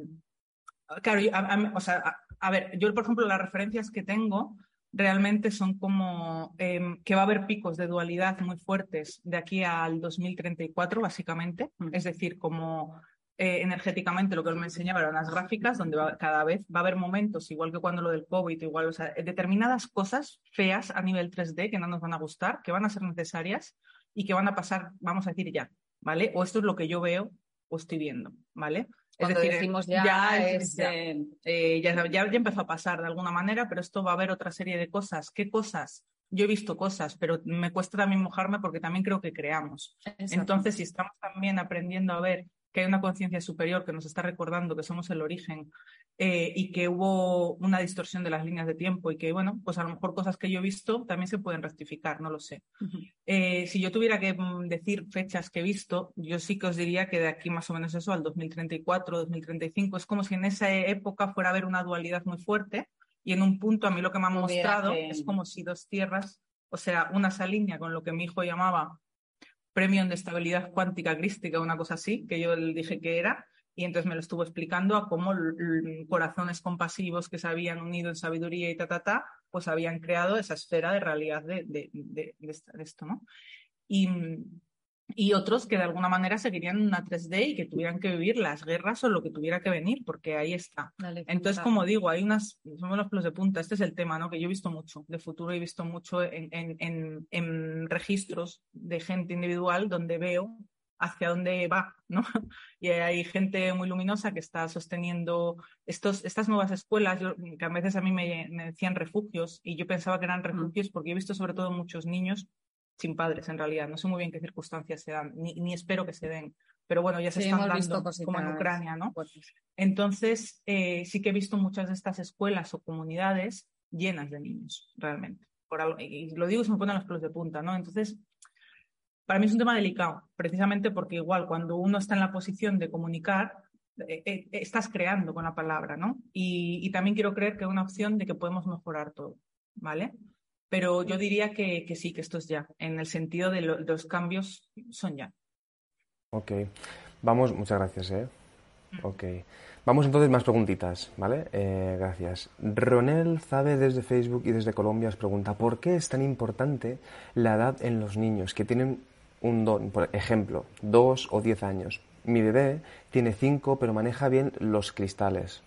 claro, yo- a, a- o sea, a ver, yo por ejemplo las referencias que tengo realmente son como em, que va a haber picos de dualidad muy fuertes de aquí al 2034, básicamente. Es decir, como eh, energéticamente lo que él me enseñaba eran las gráficas, donde va- cada vez va a haber momentos, igual que cuando lo del COVID, igual, o sea, determinadas cosas feas a nivel 3D que no nos van a gustar, que van a ser necesarias y que van a pasar, vamos a decir ya, ¿vale? O esto es lo que yo veo o estoy viendo, ¿vale? Cuando decimos ya, es- es, ya. eh, Eh, ya, ya, ya empezó a pasar de alguna manera, pero esto va a haber otra serie de cosas. ¿Qué cosas? Yo he visto cosas, pero me cuesta también mojarme porque también creo que creamos. Entonces, si estamos también aprendiendo a ver que hay una conciencia superior que nos está recordando que somos el origen eh, y que hubo una distorsión de las líneas de tiempo y que, bueno, pues a lo mejor cosas que yo he visto también se pueden rectificar, no lo sé. Eh, si yo tuviera que mm, decir fechas que he visto, yo sí que os diría que de aquí más o menos eso al 2034, 2035, es como si en esa época fuera a haber una dualidad muy fuerte y en un punto a mí lo que me han mostrado que- es como si dos tierras, o sea, una se alinea con lo que mi hijo llamaba premio de estabilidad cuántica crística, una cosa así, que yo le dije que era, y entonces me lo estuvo explicando a cómo corazones compasivos que se habían unido en sabiduría y ta, ta, ta, pues habían creado esa esfera de realidad de, de, de- esto, ¿no? Y, y otros que de alguna manera seguirían una 3D y que tuvieran que vivir las guerras o lo que tuviera que venir, porque ahí está. Dale, Entonces, punta. como digo, hay unas, somos los pelos de punta, este es el tema, ¿no? Que yo he visto mucho, de futuro he visto mucho en, en, en, en registros de gente individual donde veo hacia dónde va, ¿no? Y hay gente muy luminosa que está sosteniendo estos, estas nuevas escuelas, yo- que a veces a mí me, me decían refugios, y yo pensaba que eran refugios porque he visto sobre todo muchos niños sin padres, en realidad. No sé muy bien qué circunstancias se dan, ni, ni espero que se den, pero bueno, ya se Sí, están dando, como en Ucrania, ¿no? fuertes. Entonces, eh, sí que he visto muchas de estas escuelas o comunidades llenas de niños, realmente. Por algo, y lo digo y se me ponen los pelos de punta, ¿no? Entonces, para mí es un tema delicado, precisamente porque igual cuando uno está en la posición de comunicar, eh, eh, estás creando con la palabra, ¿no? Y, también quiero creer que es una opción de que podemos mejorar todo, ¿vale? Pero yo diría que, sí, que esto es ya, en el sentido de, los cambios son ya. Ok, vamos, muchas gracias, ¿eh? Mm. Ok. Vamos entonces más preguntitas, ¿vale? Eh, gracias. Ronel Zabe desde Facebook y desde Colombia os pregunta, ¿por qué es tan importante la edad en los niños que tienen un don? Por ejemplo, dos o diez años. Mi bebé tiene cinco, pero maneja bien los cristales.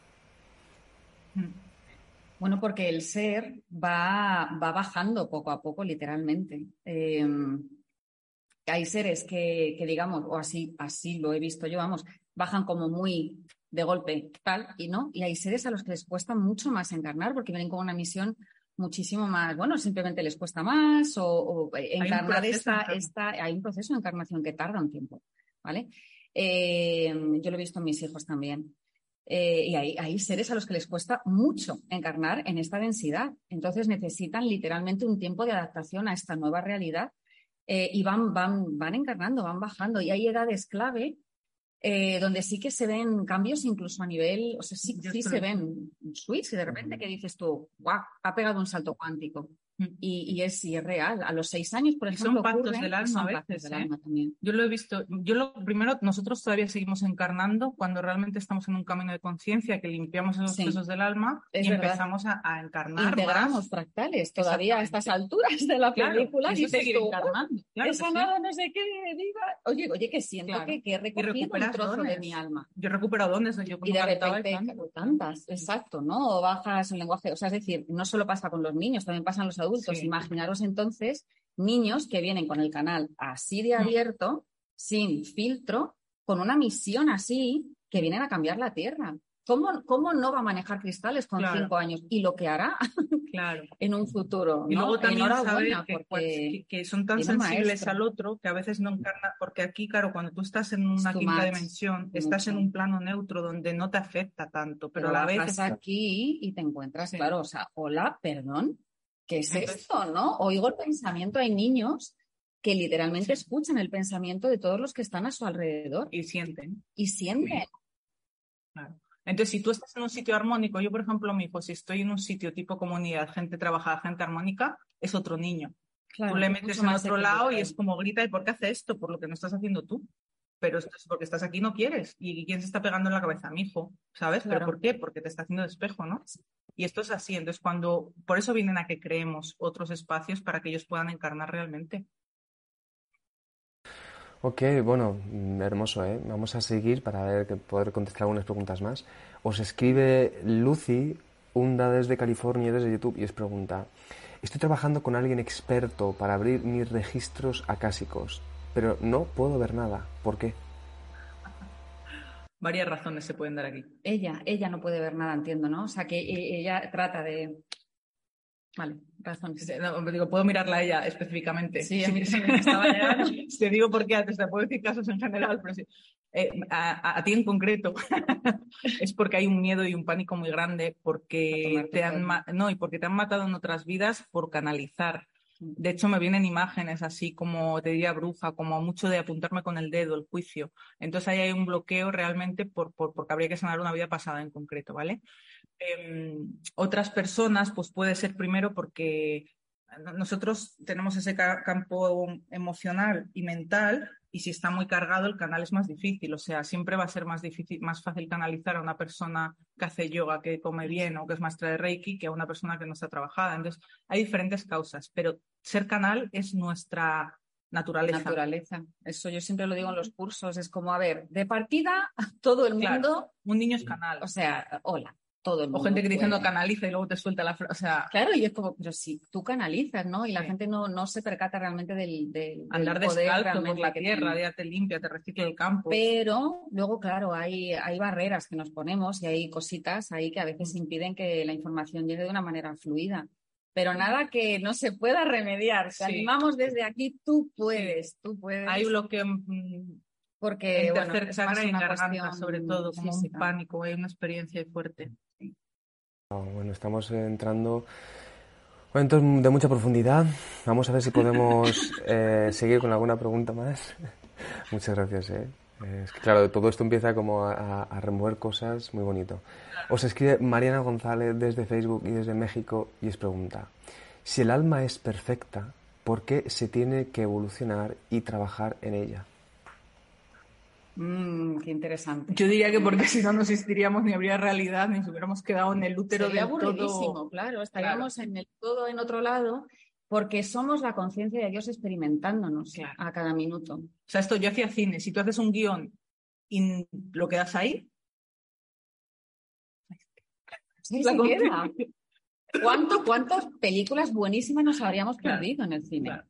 Mm. Bueno, porque el ser va, va bajando poco a poco, literalmente. Em, hay seres que, que, digamos, o así, así lo he visto yo, vamos, bajan como muy de golpe, tal, y no. Y hay seres a los que les cuesta mucho más encarnar porque vienen con una misión muchísimo más, bueno, simplemente les cuesta más o, encarnar esta, esta, hay un proceso de encarnación que tarda un tiempo, ¿vale? Eh, yo lo he visto en mis hijos también. Eh, y hay, hay, seres a los que les cuesta mucho encarnar en esta densidad. Entonces necesitan literalmente un tiempo de adaptación a esta nueva realidad eh, y van, van, van encarnando, van bajando. Y hay edades clave eh, donde sí que se ven cambios incluso a nivel, o sea, sí, sí se ven switch y de repente que dices tú, guau, ha pegado un salto cuántico. Y, es, y es real. A los seis años, por ejemplo, son pactos del alma a veces. ¿eh? también. Yo lo he visto. Yo lo primero, nosotros todavía seguimos encarnando cuando realmente estamos en un camino de conciencia que limpiamos esos pesos del alma y empezamos a, a, encarnar. Integramos fractales todavía a estas alturas de la película y seguir encarnando. esa nada, no sé qué, diga. Oye, oye, que siento que, que he recogido un trozo de mi alma. Yo he recuperado dones. Yo y de repente, tantas, exacto, ¿no? O bajas un lenguaje. O sea, es decir, no solo pasa con los niños, también pasan los adultos Imaginaros entonces niños que vienen con el canal así de mm. abierto, sin filtro, con una misión así, que vienen a cambiar la Tierra. ¿Cómo, ¿Cómo, no va a manejar cristales con cinco años? Y lo que hará claro. en un futuro. Y luego también saber que, que, son tan sensibles al otro que a veces no encarna, porque aquí, claro, cuando tú estás en una quinta dimensión, estás en un plano neutro donde no te afecta tanto, pero, a la vez... Estás aquí y te encuentras, claro, o sea, hola, perdón, ¿qué es esto, no? Oigo el pensamiento, hay niños que literalmente escuchan el pensamiento de todos los que están a su alrededor. Y sienten. Y sienten. Claro. Entonces, si tú estás en un sitio armónico, yo, por ejemplo, mi hijo, si estoy en un sitio tipo comunidad, gente trabajada, gente armónica, es otro niño. tú le metes en otro lado y es como grita, ¿y por qué hace esto? Por lo que no estás haciendo tú. Pero esto es porque estás aquí no quieres. ¿Y quién se está pegando en la cabeza? Mi hijo, ¿sabes? ¿Pero por qué? Porque te está haciendo despejo, ¿no? Y esto es así. Entonces, cuando, por eso vienen a que creemos otros espacios para que ellos puedan encarnar realmente. Ok, bueno, hermoso, ¿eh? Vamos a seguir para ver, que poder contestar algunas preguntas más. Os escribe Lucy, Hunda desde California, desde YouTube, y os pregunta, estoy trabajando con alguien experto para abrir mis registros acásicos, pero no puedo ver nada. ¿Por qué? varias razones se pueden dar aquí. Ella, ella no puede ver nada, entiendo, ¿no? O sea, que e, ella trata de... Vale, razones. digo, puedo mirarla a ella específicamente. Sí, a mí me estaba Te digo por qué antes te puedo decir casos en general, pero sí. Eh, a, ti en concreto es porque hay un miedo y un pánico muy grande porque te han no y porque te han matado en otras vidas por canalizar de hecho, me vienen imágenes así como te diría bruja, como mucho de apuntarme con el dedo, el juicio. Entonces ahí hay un bloqueo realmente por, porque habría que sanar una vida pasada en concreto, ¿vale? Em, otras personas, pues puede ser primero porque nosotros tenemos ese campo emocional y mental y si está muy cargado el canal es más difícil, o sea, siempre va a ser más difícil, más fácil canalizar a una persona que hace yoga, que come bien o que es maestra de Reiki que a una persona que no está trabajada. Entonces, hay diferentes causas, pero ser canal es nuestra naturaleza. Naturaleza. Eso yo siempre lo digo en los cursos, es como, a ver, de partida todo el mundo... un niño es canal. O sea, hola todo el mundo. O gente que dice no canaliza y luego te suelta la frase. O sea, claro, y es como, pero si tú canalizas, ¿no? Y la gente no, no se percata realmente del, del andar del descalzo por la tierra, ya te limpia, te recicla el campo. Pero luego, claro, hay, hay barreras que nos ponemos y hay cositas ahí que a veces mm. impiden que la información llegue de una manera fluida. Pero nada que no se pueda remediar. Te animamos desde aquí, tú puedes, tú puedes. Hay bloqueo porque en bueno, tercer y garganta, sobre todo, como un pánico, hay una experiencia fuerte. Bueno, estamos entrando momentos de mucha profundidad. Vamos a ver si podemos eh, seguir con alguna pregunta más. Muchas gracias. Eh. Es que, claro, todo esto empieza como a, a remover cosas muy bonito. Os escribe Mariana González desde Facebook y desde México y os pregunta, si el alma es perfecta, ¿por qué se tiene que evolucionar y trabajar en ella? Mm, qué interesante. Yo diría que porque si no, no existiríamos ni habría realidad, ni si hubiéramos quedado en el útero Sería del aburridísimo, todo. claro. Estaríamos en el todo en otro lado porque somos la conciencia de Dios experimentándonos Claro. a cada minuto. O sea, esto yo hacía cine. Si tú haces un guion y lo quedas ahí, conciencia. queda. ¿Cuánto, ¿Cuántas películas buenísimas nos habríamos Claro, perdido en el cine?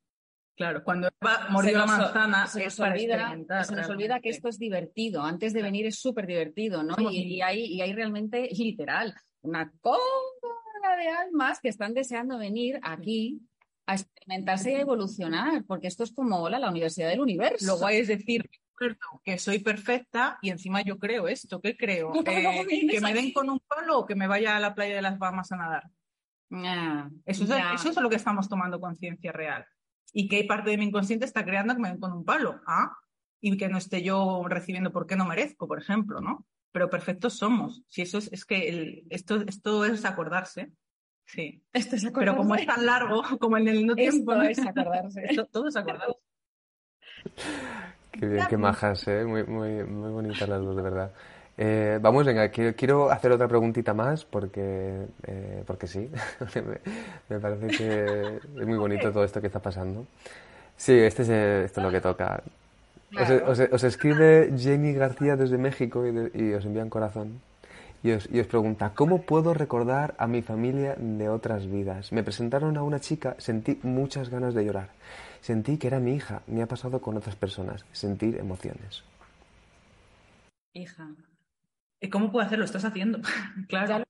Claro. Cuando Eva mordió la manzana, se nos, es para olvida, experimentar se nos olvida realmente. que esto es divertido. Antes de venir es súper divertido, ¿no? Y, y hay, y hay realmente, literal, una cola de almas que están deseando venir aquí a experimentarse y a evolucionar, porque esto es como, hola, la universidad del universo. Lo guay es decir, que soy perfecta y encima yo creo esto. ¿Qué creo? ¿Cómo Eh, ¿Que me den con un palo o que me vaya a la playa de las Bahamas a nadar? Ah, Eso es, eso es lo que estamos tomando conciencia real. Y que hay parte de mi inconsciente está creando que me den con un palo. ¿ah? Y que no esté yo recibiendo porque no merezco, por ejemplo, ¿no? Pero perfectos somos. Si eso es, es que el- esto, esto es acordarse. Sí. Esto es Pero como es tan largo, como en el no tiempo, es acordarse. Esto- todo es acordarse. Qué bien, qué majas, ¿eh? Muy, muy, muy bonitas las dos, de verdad. Eh, vamos, venga, quiero, quiero hacer otra preguntita más porque, eh, porque sí, me, parece que es muy bonito todo esto que está pasando. Sí, este es, eh, esto es lo que toca. Os, Claro. os- os escribe Jenny García desde México y, de- y os envía un corazón. Y os, y os pregunta, ¿cómo puedo recordar a mi familia de otras vidas? Me presentaron a una chica, sentí muchas ganas de llorar. Sentí que era mi hija, me ha pasado con otras personas, sentir emociones. Hija. ¿Y ¿Cómo puedo hacerlo? Estás haciendo. Claro. lo-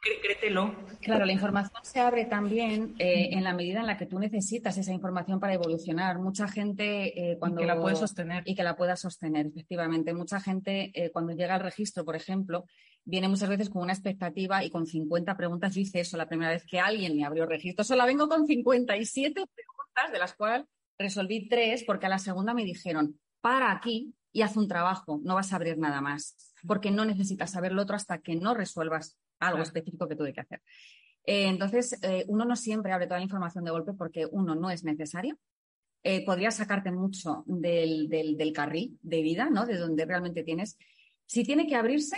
Cré- Créetelo. Claro, la información se abre también eh, en la medida en la que tú necesitas esa información para evolucionar. Mucha gente eh, cuando Y que la puedes sostener. y que la pueda sostener, efectivamente. Mucha gente eh, cuando llega al registro, por ejemplo, viene muchas veces con una expectativa y con 50 preguntas. Yo hice eso la primera vez que alguien me abrió registro. Solo vengo con 57 preguntas, de las cuales resolví tres, porque a la segunda me dijeron, para aquí y haz un trabajo, no vas a abrir nada más, porque no necesitas saber lo otro hasta que no resuelvas algo específico que tuve que hacer. Eh, entonces, eh, uno no siempre abre toda la información de golpe porque uno no es necesario. Eh, podría sacarte mucho del, del, del carril de vida, ¿no? De donde realmente tienes. Si tiene que abrirse,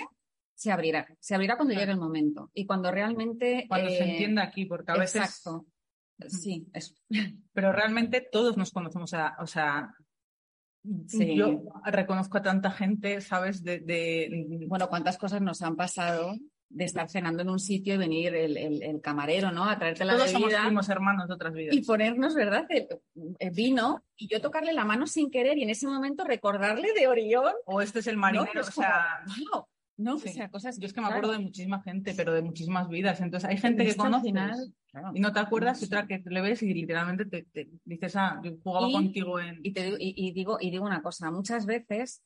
se abrirá. Se abrirá cuando Claro. llegue el momento. Y cuando realmente. Cuando se entienda aquí, porque a veces. Exacto. Sí, eso. Pero realmente todos nos conocemos, a- o sea, Sí. yo reconozco a tanta gente, ¿sabes? De, de- Bueno, cuántas cosas nos han pasado de estar cenando en un sitio y venir el, el- el camarero, ¿no? A traerte la todos somos bebida. primos hermanos de otras vidas. y ponernos, ¿verdad? El, el vino y yo tocarle la mano sin querer y en ese momento recordarle de Orión. O este es el marinero, o sea, como, wow, ¿no? sí. O sea, cosas. yo es que me claro. acuerdo de muchísima gente, pero de muchísimas vidas. Entonces hay gente que conoces claro. y no te acuerdas y otra que le ves y literalmente te, te dices, ah, yo jugaba Y- contigo en... Y, te digo, y, y digo, y digo una cosa, muchas veces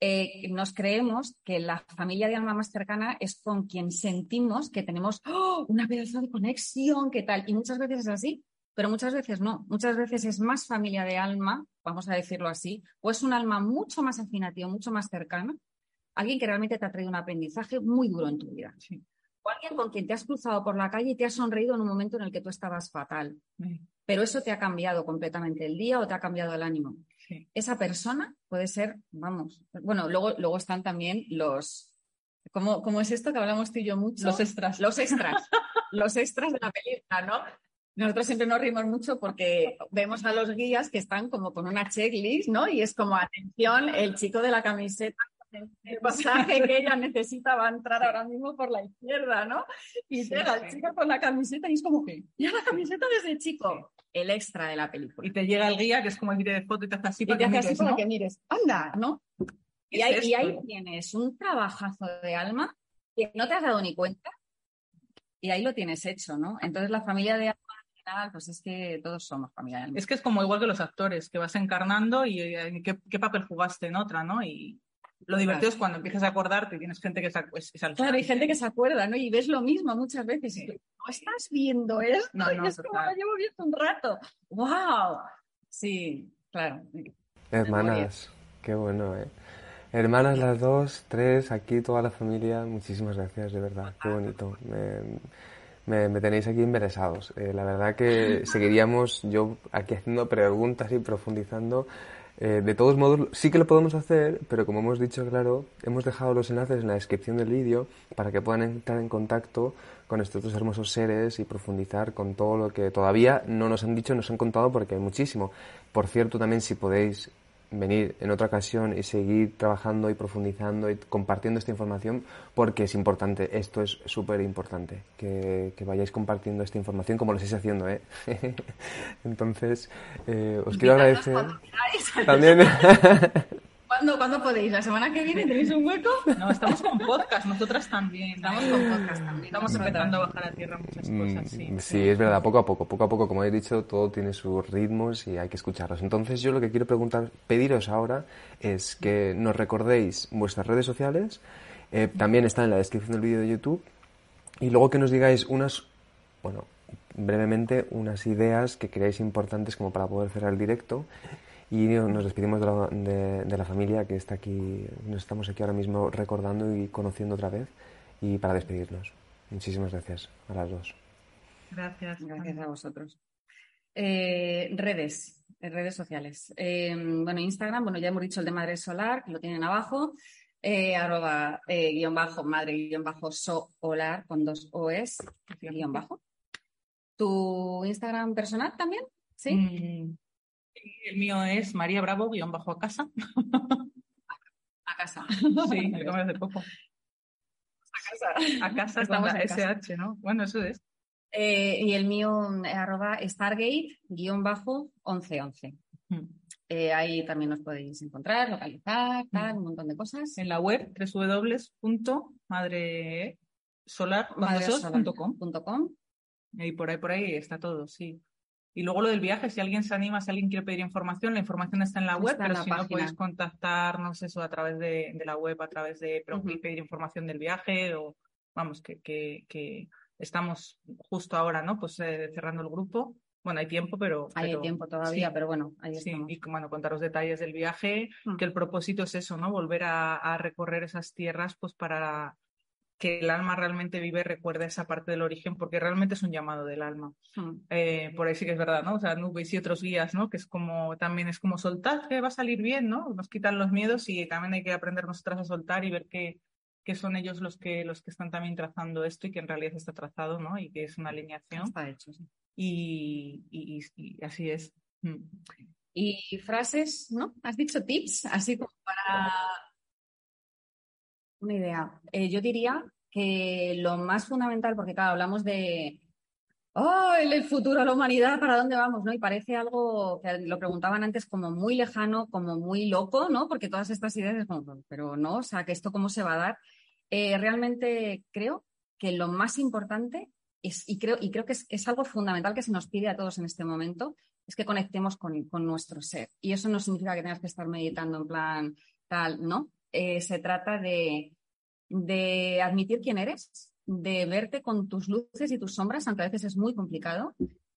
eh, nos creemos que la familia de alma más cercana es con quien sentimos que tenemos ¡oh! una pedazo de conexión, ¿qué tal? Y muchas veces es así, pero muchas veces no. Muchas veces es más familia de alma, vamos a decirlo así, o es un alma mucho más afín a ti o mucho más cercana, alguien que realmente te ha traído un aprendizaje muy duro en tu vida. Sí. O alguien con quien te has cruzado por la calle y te has sonreído en un momento en el que tú estabas fatal. Pero eso te ha cambiado completamente el día o te ha cambiado el ánimo Sí. esa persona puede ser, vamos, bueno, luego, luego están también los, ¿cómo, cómo es esto que hablamos tú y yo mucho? Los extras. Los extras, los extras de la película, ¿no? Nosotros siempre nos rimos mucho porque vemos a los guías que están como con una checklist, ¿no? Y es como, atención, el chico de la camiseta, el pasaje que ella necesita va a entrar ahora mismo por la izquierda, ¿no? Y Sí, llega el chico con la camiseta y es como, Sí. ya la camiseta desde chico. El extra de la película. Y te llega el guía, que es como decir de foto y te hace así Y para te que hace así mires, que mires, anda, ¿no? Y ¿Qué ahí, es y ahí esto? tienes un trabajazo de alma que no te has dado ni cuenta y ahí lo tienes hecho, ¿no? Entonces la familia de alma, pues es que todos somos familia de alma. Es que es como igual que los actores, que vas encarnando y eh, qué, qué papel jugaste en otra, ¿no? Y lo divertido es cuando empiezas a acordarte y tienes gente que se, pues, es al Claro, hay gente que se acuerda, ¿no? Y ves lo mismo muchas veces. y Sí. tú, no estás viendo esto. No, no, y es como lo llevo viendo un rato. ¡Wow! Sí, claro. Hermanas, qué bueno, ¿eh? Hermanas las dos, tres, aquí toda la familia, muchísimas gracias, de verdad, qué bonito. Me, me, tenéis aquí embelesados. Eh, la verdad que seguiríamos yo aquí haciendo preguntas y profundizando. Eh, de todos modos, sí que lo podemos hacer, pero como hemos dicho, claro, hemos dejado los enlaces en la descripción del vídeo para que puedan entrar en contacto con estos dos hermosos seres y profundizar con todo lo que todavía no nos han dicho, nos han contado, porque hay muchísimo. Por cierto, también si podéis venir en otra ocasión y seguir trabajando y profundizando y compartiendo esta información porque es importante, esto es súper importante, que, que, vayáis compartiendo esta información como lo estáis haciendo, ¿eh? Entonces, eh, os quiero agradecer también. ¿Cuándo, podéis? ¿La semana que viene tenéis un hueco? No, estamos con podcast, nosotras también. Estamos con podcast también. Estamos empezando a bajar a tierra muchas mm, cosas, sí. Sí, es verdad, poco a poco, poco a poco, como he dicho, todo tiene sus ritmos y hay que escucharlos. Entonces yo lo que quiero preguntar, pediros ahora es que nos recordéis vuestras redes sociales, eh, también está en la descripción del vídeo de YouTube, y luego que nos digáis unas, bueno, brevemente, unas ideas que creáis importantes como para poder cerrar el directo y nos despedimos de la, de, la, familia que está aquí, nos estamos aquí ahora mismo recordando y conociendo otra vez y para despedirnos. Muchísimas gracias a las dos. Gracias. Gracias a vosotros. Eh, redes, eh, redes sociales. Eh, bueno, Instagram, bueno, ya hemos dicho el de Madre Solar, que lo tienen abajo. arroba guion bajo madre guion bajo solar con dos OS guion bajo. ¿Tu Instagram personal también? Sí. Mm, el mío es María Bravo, guion bajo a casa. A casa. Sí, que hace poco. A casa. A casa Estamos la SH, ¿no? Bueno, eso es. Eh, y el mío, eh, arroba Stargate, guion bajo 1111. Hmm. Eh, ahí también nos podéis encontrar, localizar, tal, un montón de cosas. En la web www.madresolar.com. Y por ahí, por ahí está todo, sí. Y luego lo del viaje, si alguien se anima, si alguien quiere pedir información, la información está en la web, pero si no podéis contactarnos eso a través de, la web, a través de pedir información del viaje o vamos, que, que, estamos justo ahora, ¿no? Pues eh, cerrando el grupo. Bueno, hay tiempo, pero... Hay tiempo todavía, pero bueno, ahí sí, Y bueno, contaros detalles del viaje, mm. que el propósito es eso, ¿no? Volver a, a recorrer esas tierras pues para que el alma realmente vive, recuerda esa parte del origen, porque realmente es un llamado del alma. Hmm. Eh, por ahí sí que es verdad, ¿no? O sea, nubes y otros guías, ¿no? Que es como, también es como soltar, que va a salir bien, ¿no? Nos quitan los miedos y también hay que aprender nosotras a soltar y ver que, que son ellos los que, los que están también trazando esto y que en realidad está trazado, ¿no? Y que es una alineación. Está hecho, sí. Y, y, así es. Hmm. Y frases, ¿no? Has dicho tips, así como para una idea. Eh, yo diría que lo más fundamental, porque claro, hablamos de oh, el futuro, la humanidad, ¿para dónde vamos? ¿no? Y parece algo que lo preguntaban antes como muy lejano, como muy loco, ¿no? Porque todas estas ideas es como, pero no, o sea, que esto cómo se va a dar. Eh, realmente creo que lo más importante es, y creo, y creo que es, algo fundamental que se nos pide a todos en este momento, es que conectemos con, con nuestro ser. Y eso no significa que tengas que estar meditando en plan tal, ¿no? Eh, se trata de, de admitir quién eres, de verte con tus luces y tus sombras, aunque a veces es muy complicado,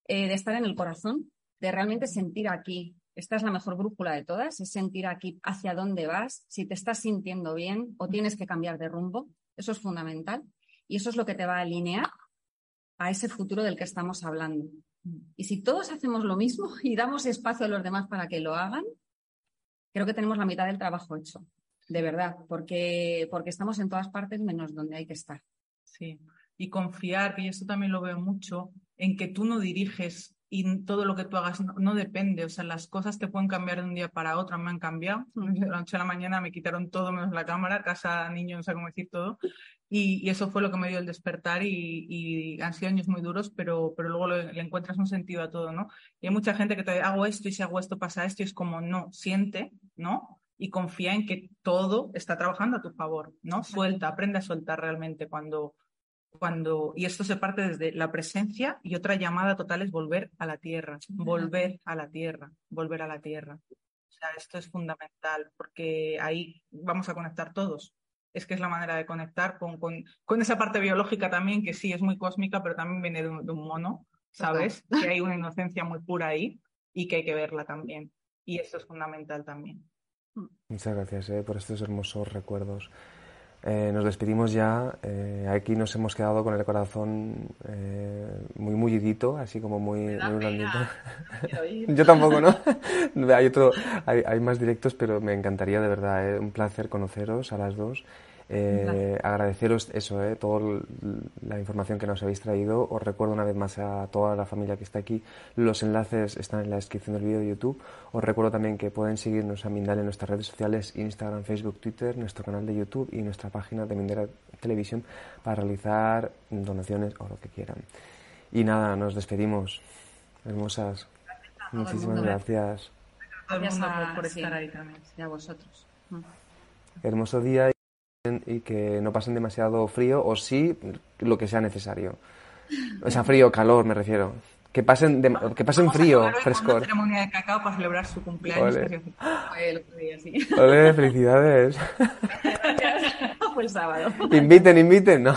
eh, de estar en el corazón, de realmente sentir aquí. Esta es la mejor brújula de todas, es sentir aquí hacia dónde vas, si te estás sintiendo bien o tienes que cambiar de rumbo. Eso es fundamental. Y eso es lo que te va a alinear a ese futuro del que estamos hablando. Y si todos hacemos lo mismo y damos espacio a los demás para que lo hagan, creo que tenemos la mitad del trabajo hecho de verdad, porque, porque estamos en todas partes menos donde hay que estar. Sí, y confiar, y esto también lo veo mucho, en que tú no diriges y todo lo que tú hagas no, depende, o sea, las cosas te pueden cambiar de un día para otro, me han cambiado, de la noche a la mañana me quitaron todo menos la cámara, casa, niños, no sé cómo decir todo, y, eso fue lo que me dio el despertar y, y han sido años muy duros, pero, pero luego le, encuentras un sentido a todo, ¿no? Y hay mucha gente que te dice, hago esto y si hago esto pasa esto y es como, no, siente, ¿no? Y confía en que todo está trabajando a tu favor, ¿no? Suelta, aprende a soltar realmente cuando, cuando, y esto se parte desde la presencia y otra llamada total es volver a la tierra, volver a la tierra, volver a la tierra. O sea, esto es fundamental porque ahí vamos a conectar todos. Es que es la manera de conectar con, con, con esa parte biológica también, que sí es muy cósmica, pero también viene de un, de un mono, ¿sabes? Que hay una inocencia muy pura ahí y que hay que verla también. Y esto es fundamental también. Muchas gracias eh, por estos hermosos recuerdos. Eh, nos despedimos ya. Eh, aquí nos hemos quedado con el corazón eh, muy mullidito, así como muy, muy blandito. Yo tampoco, ¿no? hay, otro, hay, hay, más directos, pero me encantaría de verdad. Un placer conoceros a las dos. Eh, agradeceros eso, eh, toda la información que nos habéis traído. Os recuerdo una vez más a toda la familia que está aquí. Los enlaces están en la descripción del vídeo de YouTube. Os recuerdo también que pueden seguirnos a Mindal en nuestras redes sociales, Instagram, Facebook, Twitter, nuestro canal de YouTube y nuestra página de Mindera Televisión para realizar donaciones o lo que quieran. Y nada, nos despedimos. Hermosas. Muchísimas gracias. Gracias a, por estar sí, ahí también. Y a vosotros. Hermoso día y que no pasen demasiado frío o sí lo que sea necesario. O sea, frío, calor me refiero. Que pasen, de, que pasen Vamos frío, a frescor. Una ceremonia de cacao para celebrar su cumpleaños. Ole. que fue el otro día, sí. Ole, felicidades. Fue el sábado. inviten, inviten, no.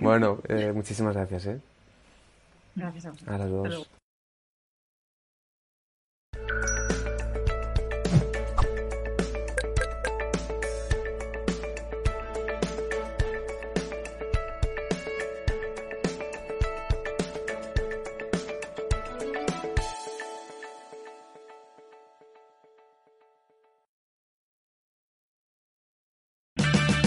Bueno, eh, muchísimas gracias, ¿eh? Gracias a vosotros. A las dos.